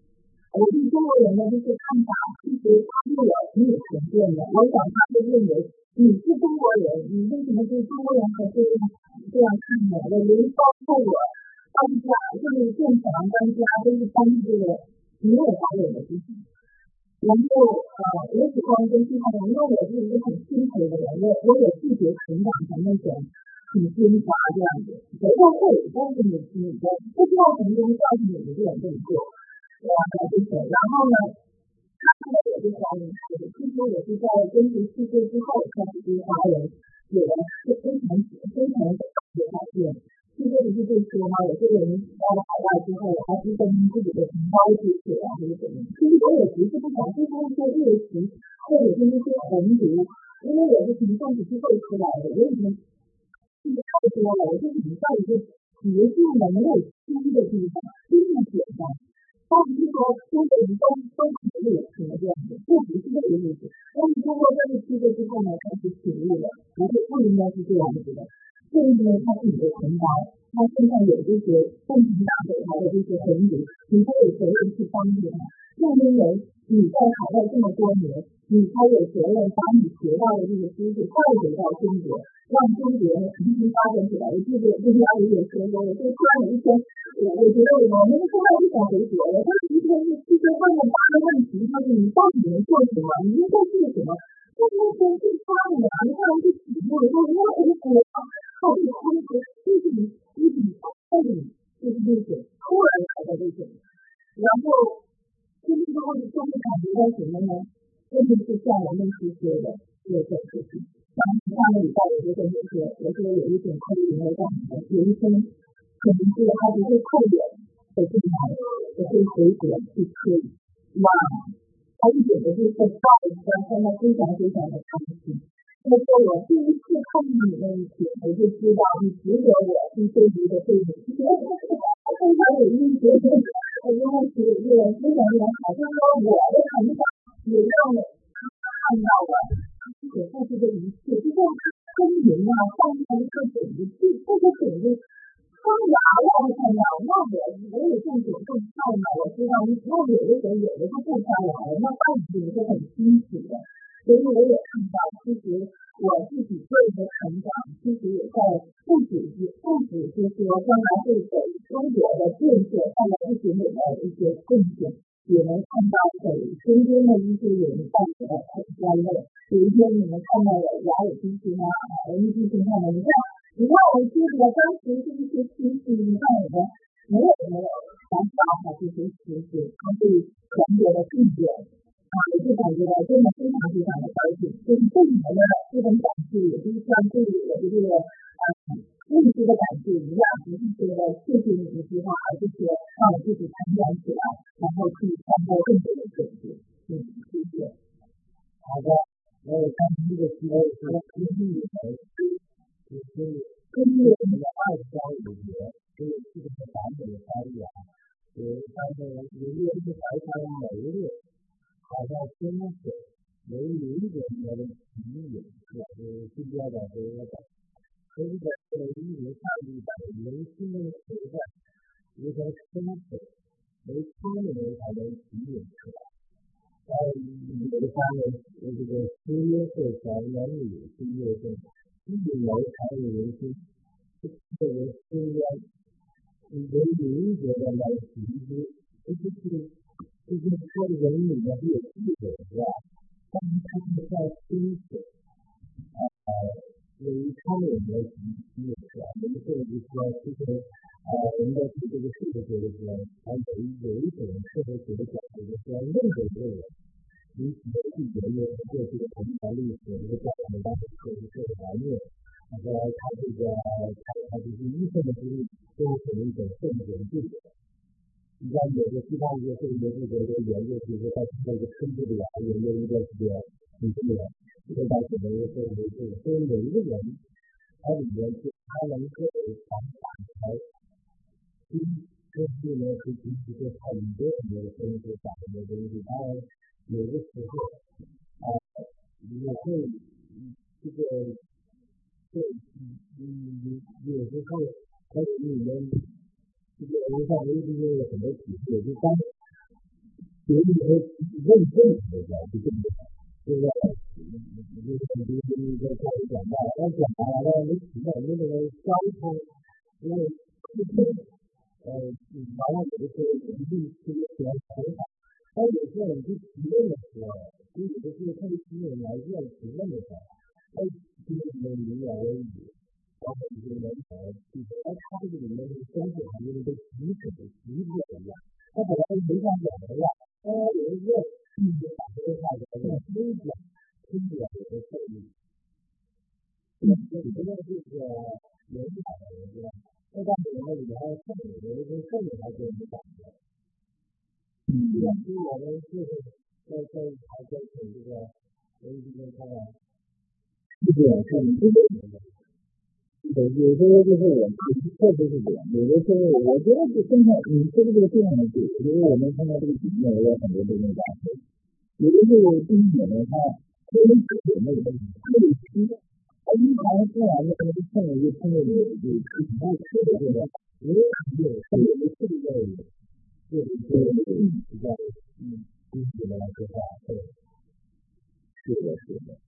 我对中国人的这些看法，其实是我挺有成见的。我想他会认为你是中国人，你为什么对中国人还这样这样看呢？我连包括我搬家，就是建房搬家，都是搬这个没有华人的地方。然后呃，我喜欢跟其他人，因为我是一个很辛苦的人，我我有拒绝成长的那种很坚持这样子，谁都会，但是你你的不需要成功告诉你一个人这么做，然后就是，然后呢，他现在我就发现，其实我是在跟随世界之后开始对华人有了非常非常的发现。世界不是这说吗？有些人到了海外之后，还是跟自己的同胞接触啊，或者怎么？其实我也不是不想，就是一些猎奇，或者是一些红毒，因为我是从政治机构出来的，我已经听的太多了，我就想在一个学术能力低的地方，真的简单。他不是说中国人都都可以什么这样子，这不是这个意思。但是通过这个机构之后呢，开始醒悟了，不是不应该是这样子的。正因为他自己的同胞，他身上有这些共同党给他的这些红利，你才有责任去帮助他。正因为你在海外这么多年，你才有责任把你学到的这个知识带回到中国，让中国重新发展起来。我记得之前我也说过，我就突然有一天，我我觉得我们现在不想回国了。但是一天是世界问了八个问题，就是你到底能做什么？你应该做什么？这些东西发的，你不能去体会，说因为回国。靠这个工资，就是你一笔带你就是这种突然来的这种，然后进去之后就会感觉到什么呢？真的是像我们所说的这个事情。像上个礼拜我就跟你说，我说有一种扣零的状态，有一天可能是他不会扣脸的进来，我会回国去催。哇，他一点都不会抱怨，他非常非常的开心。他说我第一次看你那一天，我就知道你值得我去追逐的对你。非常有意思，我因为是一个非常非常好，就是说我的成长也让他看到了所付出的一切，就像耕耘啊，放下一颗种子，这这个种子发芽了，看到，那我我也种种种菜嘛，我知道，那有的时候有的它不发芽了，那到底是很辛苦的。所以我也看到，其实我自己个人的成长，其实也在不止是不止是说将来会给中国的建设带来一点点的一些贡献，也能看到给身边的一些人带来很欢乐。有一天你们看到了雅鲁基金啊，雅鲁基金看到你看，你看我记得当时这些亲戚，你看我们没有没有想法和这些亲戚，他对全国的贡献就感觉到真的非常非常的高兴。就是对你们的这种感谢，也就是像对我的这个啊认知的感谢。一样，不是说谢。谢你一句话，而是说让我自己成长起来，然后去传播更多的东西。嗯，谢。谢。好的，那我看这个题目是根据我们就是根据我的二十章里面，这个这个版本的翻译啊，有他们有一个是白山每一个好像真是有有一点点的歧义，是吧？就是新疆的这个的，所以在这个一零上一百零七年的时代，一个生死为聪明人才能体验出来。在有的方面，这个失约会传男女失约会，一来才有人心，这个失约，人民觉得来提出，这就是就是说人里面是有智慧是吧？但是他们在心思，呃，由于他们来提提出来，我们这个就说其实。呃，我们在对这个社会学的时候，还有有一种社会学的角度，就是说任何一个人，你只要去研究过去的文化历史，这个教育当时社会社会环境，然后他这个他他就是一生的经历，都是属于一种社会学的记录。你像有的其他一些社会学记者研究，比如说在这个村子里啊，研究一段时间，你这个这个大学的一个社会学记录，所以每一个人他里面是他能够传达出来。根据呢，是其实是很多很多的东西，讲很多东西。当然，有的时候个文化里面有很多体会，就当有的时候认证的时候就更多，对不对？就是比如说你在家里讲话，那讲完了，你觉得是真的，你说的这个非常的对，因为我们看到这个经典也有很多这种感受。有的时候经典的话，可能是有那个特殊。一般自然的，可能碰到一碰到有有很大特别的，也有有特别的特别的，就是说比较嗯，具体的来说话，对，是的，是的。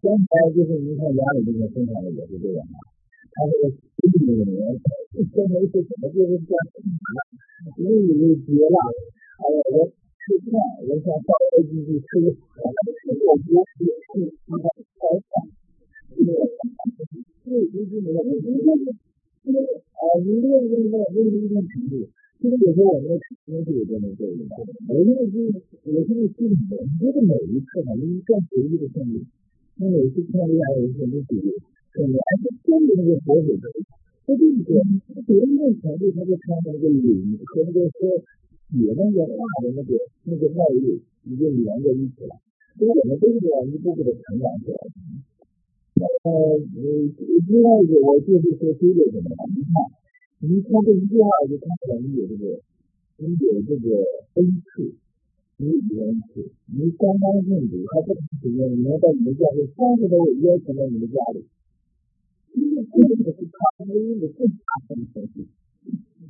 刚才就是您看家里这个分享的也是这样的，他这个心里面一说没事，怎么就是这样，日日绝了，还有我吃饭，我想稍微继续吃，我不是是是那个早饭。这个这个就是什么？就是啊，你这个这个问题。一定程度，其实有时候我们的经是有这么这个的。我现在是，我现在心里面，你这个每一次呢，你更随意的胜利，那每次看这样有什么比喻？本来是真的那个活水他就是说，别人那程度，他就看那个领和那个说写那个话的那个那个脉络，已经连在一起了。所以我们都是这样一步步的成长起来的。呃，另外一个我就是说这个什么？你看，你看这一句话就看出来你有这个，你有这个恩赐，你有恩赐，你相当幸福。他这个时间，你要到你们家里，三十多位邀请到你们家里，这个这个是他唯一的最大的东西。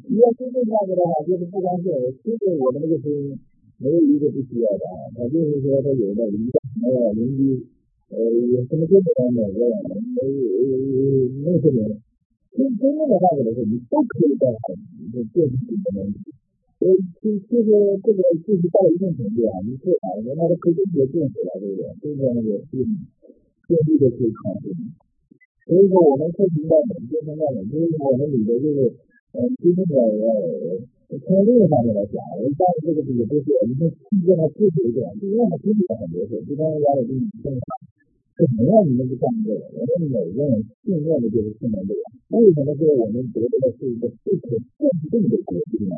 你要真正下去的话，就是不光是听着我的那个声音，没有一个不需要的，他就是说他有的邻呃邻居。呃，有什么这方面的，呃呃那些人，其实真正的话来说，你都可以在这电视里面，呃，就就是这个就是到一定程度啊，你最好人家都可以直接电视了，对不对？就是那个电电力的可以控制。所以说我们测评到每一个方面，就是我们里头就是呃，今天的呃，从这个方面来讲，我们当然这个这个都是我们期间的具体一点，另外经历了很多事，就刚才杨老师你分享，是同样你们是干这个，我们每个人训练的就是训练这个，为什么说我们得到的是一个不可限定的国际呢？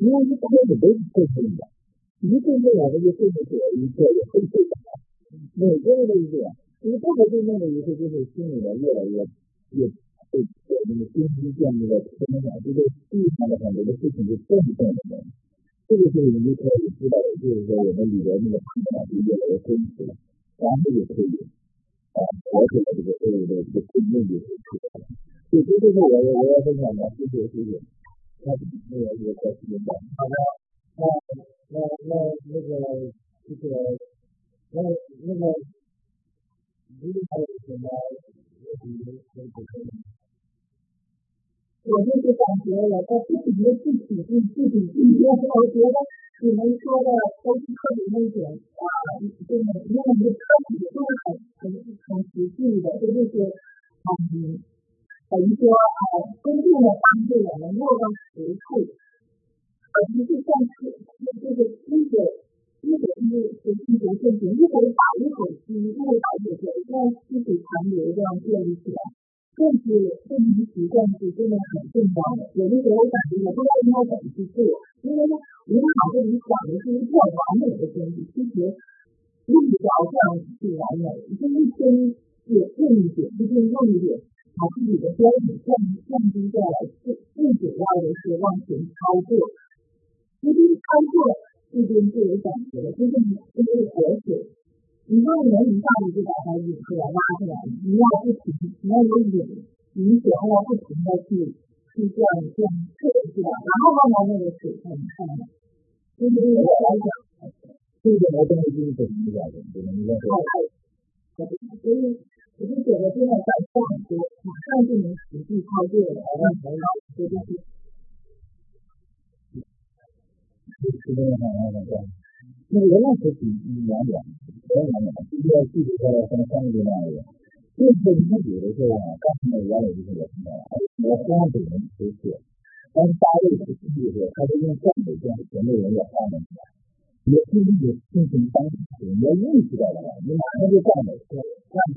因为一开始都是限定的，一定定我们就限定出一个有黑色的，每个人的一你不可对面的一个就是心里面越来越越对那个心机建立了什么讲，就是地上的很多的事情就更不动的。这个时候你就可以知道，就是说我们里边那个判断就越来越真实了，然后就可以啊，了解这个所有的这个经验就出来了。所以这就是我我要分享的，谢谢谢谢。那那个这个开始吧。好的，那那那那个这个那那个。我就是感觉我，在不停的具体、具体、具体，我觉得你们说的都是特别那种，就是因为你的都是很很很实际的，这就是嗯，等于说啊，真正的帮助我们落到实处，而不是像是就是理解。一会儿是是一会儿进行，一会儿打一会儿吸，一会儿打一会儿吸，这样细水长流这样建立起来，这是这一习惯是真的很重要的。有的时候我感觉我不知道应该怎么去做，因为呢，我们脑子里想的是一套完美的东西，其实用不着这样去完美，就一天也用一点，一天用一点，把自己的标准降降低下来，最最主要的是往前操作，一边操作。一边就有感觉了，就是就是活水，你不能一下子就把它引出来拉出来，你要不停，你要有引你水，要不停的去去这样这样测是吧？然后慢慢那个水才能上来。就是对我来讲，这个来讲就是怎么讲的，怎么讲？所以我就觉得现在在上多，马上就能实际操作了，然后才这就是。是这样的，那个原来是比两点，两点的，必须要具体到什么三个阶段来讲。这个你比如说啊，刚才原来就是我听到了，我光给人出去，但是大卫是第一个，他是用赞美这样前面人也赞美你，也必须得进行当时，你要意识到了，你马上就赞美，赞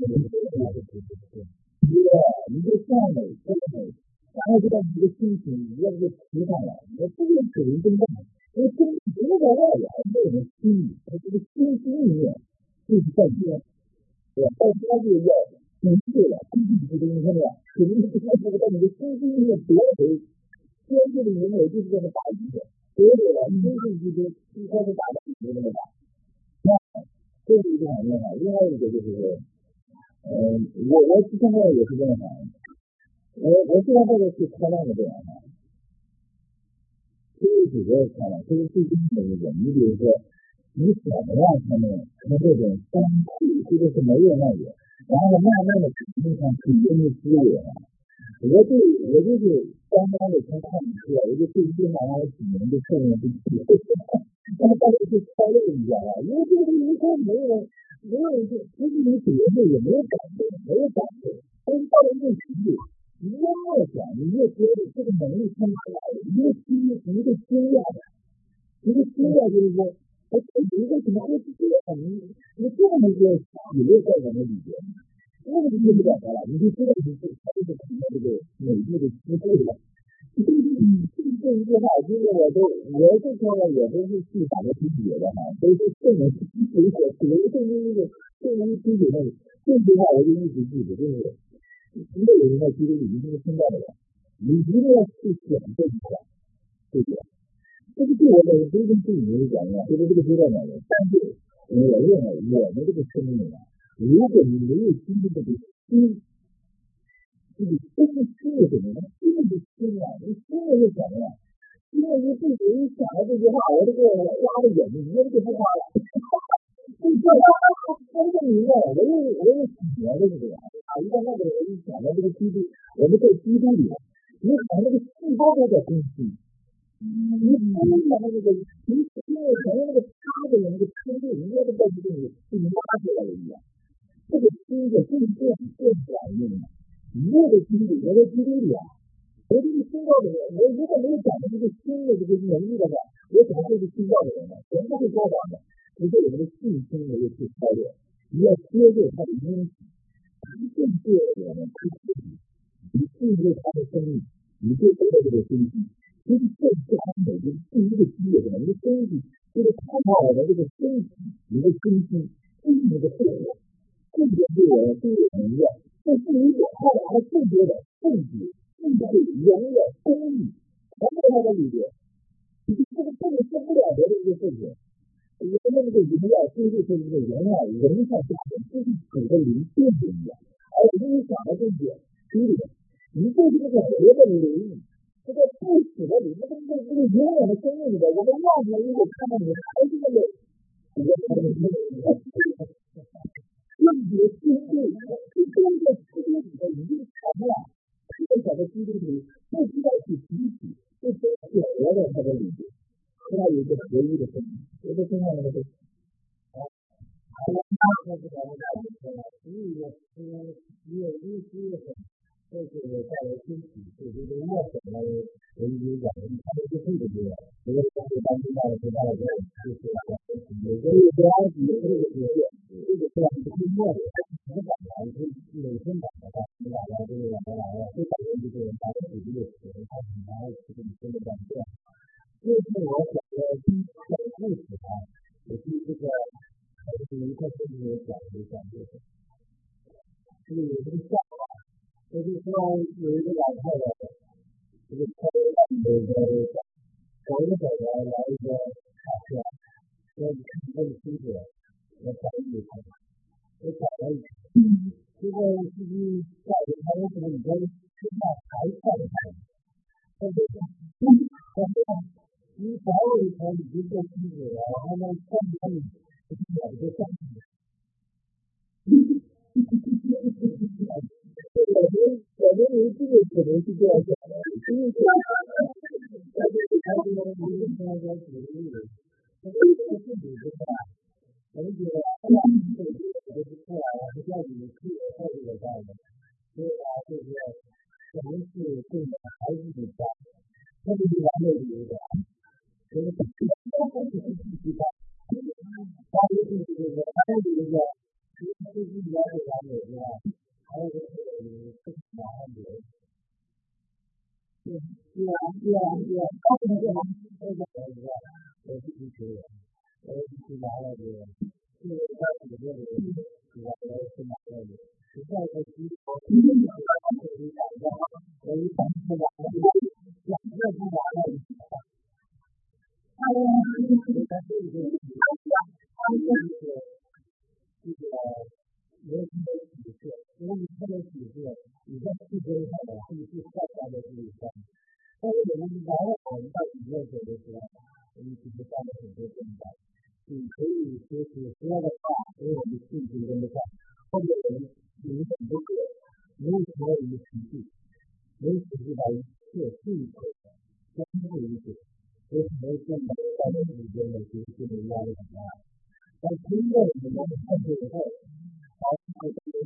美的时候就不是对，你就赞美赞美，然后就把你的心情要不就提上来，你不用给人真赞。因为真实在外来，我们心里，他这个心心里面就是在天，对吧？在天就要明确了，心里这个东西，看到吧？肯定是在这个在你的心心里面夺回，天这里面我就是这么打一个，夺回了，心心之间一开始打的就那么打。那这是一个方面啊，另外一个就是说，呃，我我现在也是这么想，我我现在这个是开量的这样的。这个主要看了，这个最基本的一个，你比如说，你怎么样才能从这种三库，这个是没有那个，然后慢慢的实际上去建立资源。我就我就是刚刚的从看出来，我就最起码有几年就确认不去，那么大家去操练一下啊，因为这个东西它没有没有就其实你学会也没有感觉，没有感觉，但是到了一定程度。你越讲，你越觉得这个能力从哪来的？一个经一个惊讶的，一个惊讶就是说，哎，你为什么会是这样？你你这么一个体会在我们里边，那个就不了了，你就知道你是他就是什么这个美丽的机会了。这这一句话，其实我都我这方面也都是细想的、理解的哈，都是这么一一个有一个一个这么一理解的，这句话我就一直记着，就是。没有人在基督里面是听到的，你一定要去选这一块，对不对？这个对我来说，对对你来讲啊，就是这个阶段来讲，但是我认为我们这个生命啊，如果你没有经历这个心，这个真的心是什么呢？心是心啊，你心里是什么呀？因为你自己一想到这句话，我这个挖的眼睛捏的就不花了。这个真的明白，我又我又体验了这个。一旦那个人一讲到这个基督，我们在基督里，你把那个细胞都在更新，你不能把那个你因为前面那个差的人那个程度，人家都在这里被拉出来了一样，这个心就更变更软硬了。一路的经历，我在基督里啊，我这个听到的人，我如果没有讲的这个新的这个能力的话，我怎么会是听到的人呢？全部会教导的，你对我们的信心没有去操练，你要接受他的因子，一定对我们去你进入他的生命，你就得到这个信心。就是这是他每个第一个机会的一个东西，就是看到我的这个身体，你的身心，你的生活，这个对我对我们要。这是一种后来更多的圣洁、更多的仁爱、公义，全在他的里边。你这个根本受不了的一个事情。我们那个荣耀，就是说一个人啊、人上加人，就是主的灵变不一样。而且你想的这些，兄弟，你就是这个活的灵，这个不死的灵，这个这个永远的生命里边，我们万年如果看到你还是这个，我们特别欣慰。跟着基督里的一个材料，小小的基督里不知道是集体，不知道是活在他的里面，和他有一个合一的生命。我的身上那个，好，好了，那就讲到这里了。十一月十一月一十月份。这是在身体，就是这个热水呢，有一点点，它这个这个这个，这个相对当中到了多大的就是有个有个安吉这个这个这个这个热水，它怎么长的？是每天长的，是吧？然后这个来啊，这反正就是它的体积的我讲的第一个故事啊，也是这个就是一块跟你讲的讲的，是，这个有这个笑话。就是说，有一个老太太，这个开那个走着走着来一个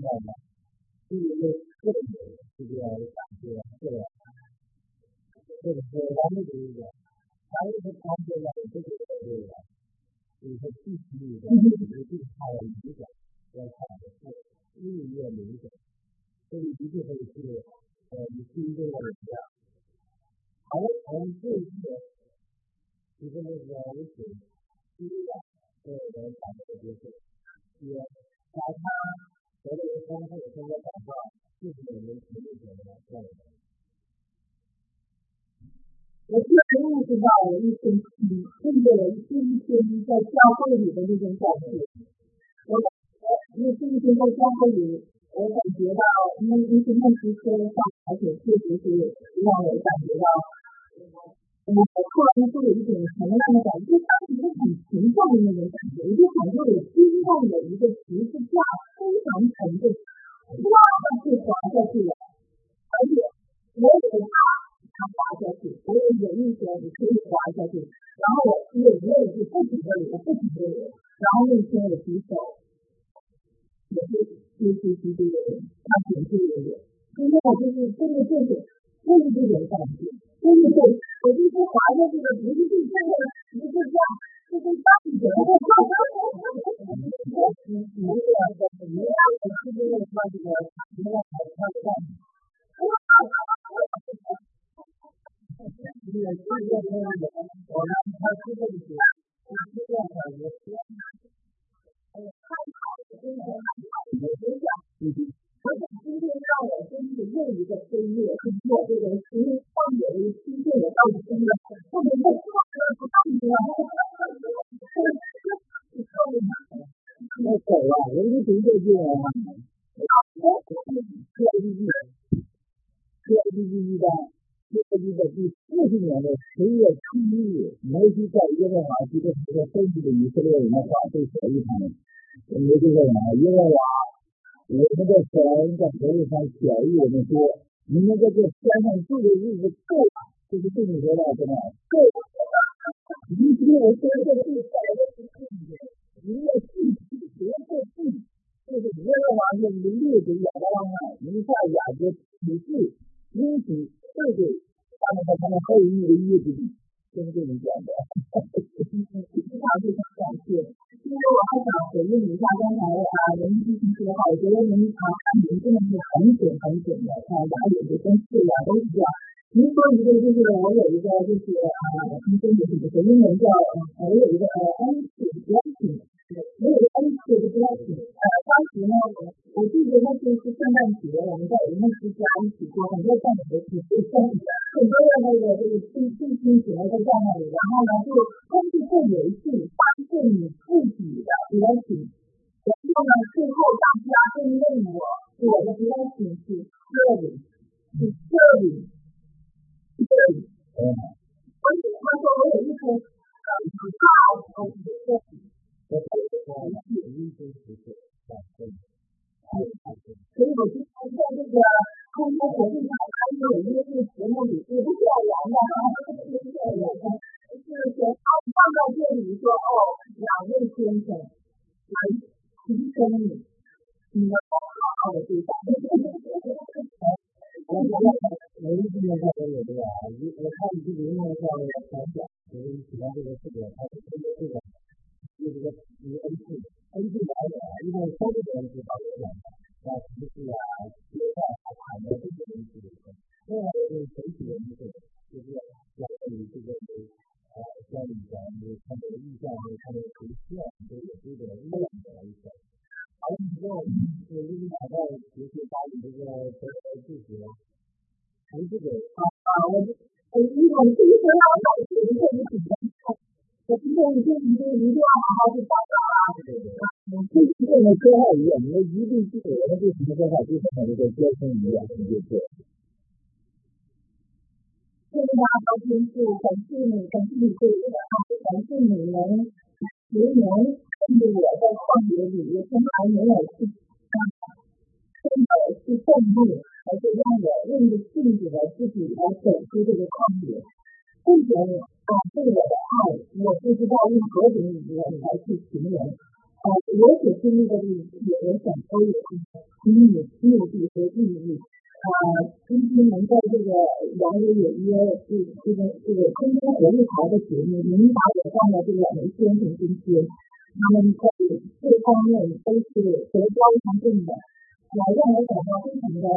我知道了。这个是这个这个感觉，这个这个是完美的一个，还有一个感觉呢，这个这个，就是地区里的一个它的影响，要看的是日月明显，所以一定会是呃你心中的能量。而从这一个一个那个为主，第一个对我们感觉就是也。把它得到一个丰富的生活保障，就是我们全部的责任。我确实认识到了一些嗯，这个第一天在教会里的那种感觉。我我因为第一天在教会里，我感觉到，因为一些牧师说的话，而且确实是让我感觉到。我突然就有一种什么样的感觉？就像一个很沉重的那种感觉，就感觉我心上有一个十字架非常沉重，唰的就滑下去了。而且我也怕它滑下去，我也忍一下，你可以滑下去。然后我眼泪就不停的流，不停的流。然后那天我举手，也是接触基督的人，他挺自由的，他今天我就是真的就是就是这种感觉，就是这我就是怀着这个不是这真的不是这样，就是当着我哈哈哈哈哈哈，你你这样的你这样的是不是说这个你要考他的干？哈哈哈哈哈哈！这个这个这样的，我让他吃这个酒，他吃这样的也行。哎，他好，真的好，我觉得，我今天让我真是又一个飞跃，是做这个十方有一新进的道理，或者是做这个不当的，那走了，人家读这句啊，科技技，科技技一般。科技在第四十年的十月初一日，摩西在耶和华基督和分析的以色列人的话对所一他们，摩西说啊，耶和华，我们的神在河里上小谕我们说，你们在这山上住的日子够了，就是对你说的什么够了。你听我说这个是改的是对的，你要记住，别做自己，就是耶和华是你列祖亚伯拉罕、以撒、雅各起誓，因此对对。他们在他们后裔的日子里，跟这里讲的，非常非常感谢。因为我还想回应一下刚才啊林医生说的话，我觉得您啊看您真的是很准很准的啊，牙也是跟治疗都是这样。您说一个就是我有一个就是啊，您说的是这个英文叫呃，我有一个呃安息安息，我有一个安息的安息。呃，当时呢，我记得那次是圣诞节，我们在我们之家一起过，很多上的是是。很多的那个这个亲亲亲戚呢都在那里，然后呢就根据这有一句发现是你自己的 blessing，然后呢最后大家会问我我的 blessing 是这里是 serving，serving。而且他说我有一颗很大的一个 blessing，我我我是有一颗是是感恩，所以我就在这个。通过国际上还有一个节目里我不是要玩的哈，不是要玩的，是说他放到这里说哦，两位先生来提升你，你要好好的对待。我我我一直在这里对吧？我我看你这里面在讲讲，我喜欢这个这个，他是这个这个，这个这个 N P N P 来的，因为三个人是导演的。啊，就是啊，接待啊，谈的这些东西，另外就是整体的一个，就是关于这个，你讲的他的意向和他的图片都有这个力量的一个。好，以后我给你打到就是把你这个这个字节，从这个啊啊，我我一会儿第一回来我到这里，我紧张，我今天一定一定一定要好好去报道啊。这是跟说话一样，你们一定记得我们对什么说话，就像那个交通一样，就是。现在聊天是感谢你，感谢你对我的爱，感谢你们十年跟着我在旷野里，从来没有去干真的是动力，而是让我认着镜子的自己来走出这个旷野。这种啊对我的爱，我不知道用何种语言来去形容。啊，我所经历的历史，我想都有意义、目的和意义。啊，今天能在这个杨伟有约这这个这个空中活力台的节目，您把我放到这个梅先生中间，他们在这方面都是德高望重的，啊，让我感到非常的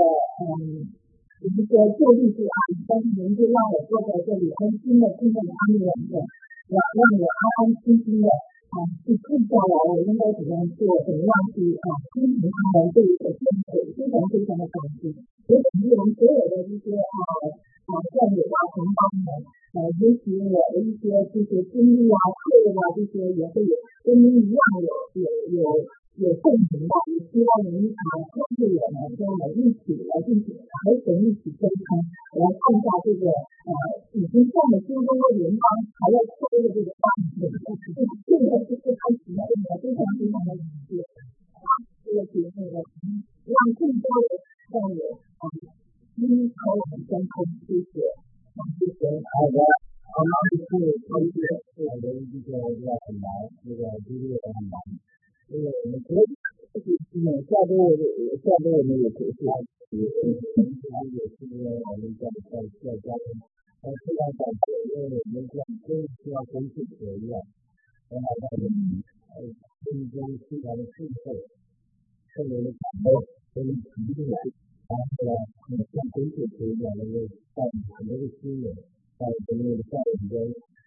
嗯。比如说坐立不安，但是您就让我坐在这里，安心的听着他们两个，让让我安安心心的啊去住下来，我应该怎样做，怎么样去啊听从他们对我建议，非常非常的感激，也感谢我们所有的一些啊啊战友啊同胞们，呃，也许我的一些这些经历啊、课啊这些，也会有跟您一样有有有。有共同的，也希望您啊跟着我们，跟我们一起来进行和神一起沟通，来创造这个呃已经上了新中国联邦还要推的这个方式。现在是最开始的，我非常非常的感谢啊这个节目的，让更多的战友 เขาเป็นคนที่เกิดคนที่เป็นอาวุธเขาไม่ใช่คนที่เกิดในที่เกิดในหลายที่เกิดที่เรียกว่าหลายเออคือเนี่ยชาดูชาดูนี่คือที่ที่ที่ที่เรียกว่าเป็นการการการการที่เราต้องเรียนรู้ในการที่เราต้องศึกษาเนี่ยนะครับเป็นการที่เราต้องศึกษาเช่นเดียวกันเป็นที่ 然后呢，你像跟自己一样能够带很多的资源，在我们在我们的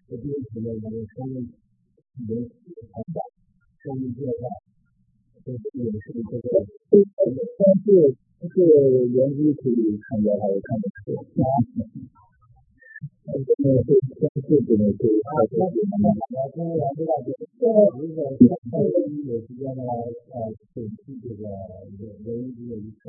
这边什么能够生命能成长，生命变化，这是也是这个，但是。这个原理可以看到，还有看得出，那这个是相对的，可以靠近的。那当然知道，就是如果在有时间的话，呃，审视这个原因只有一个。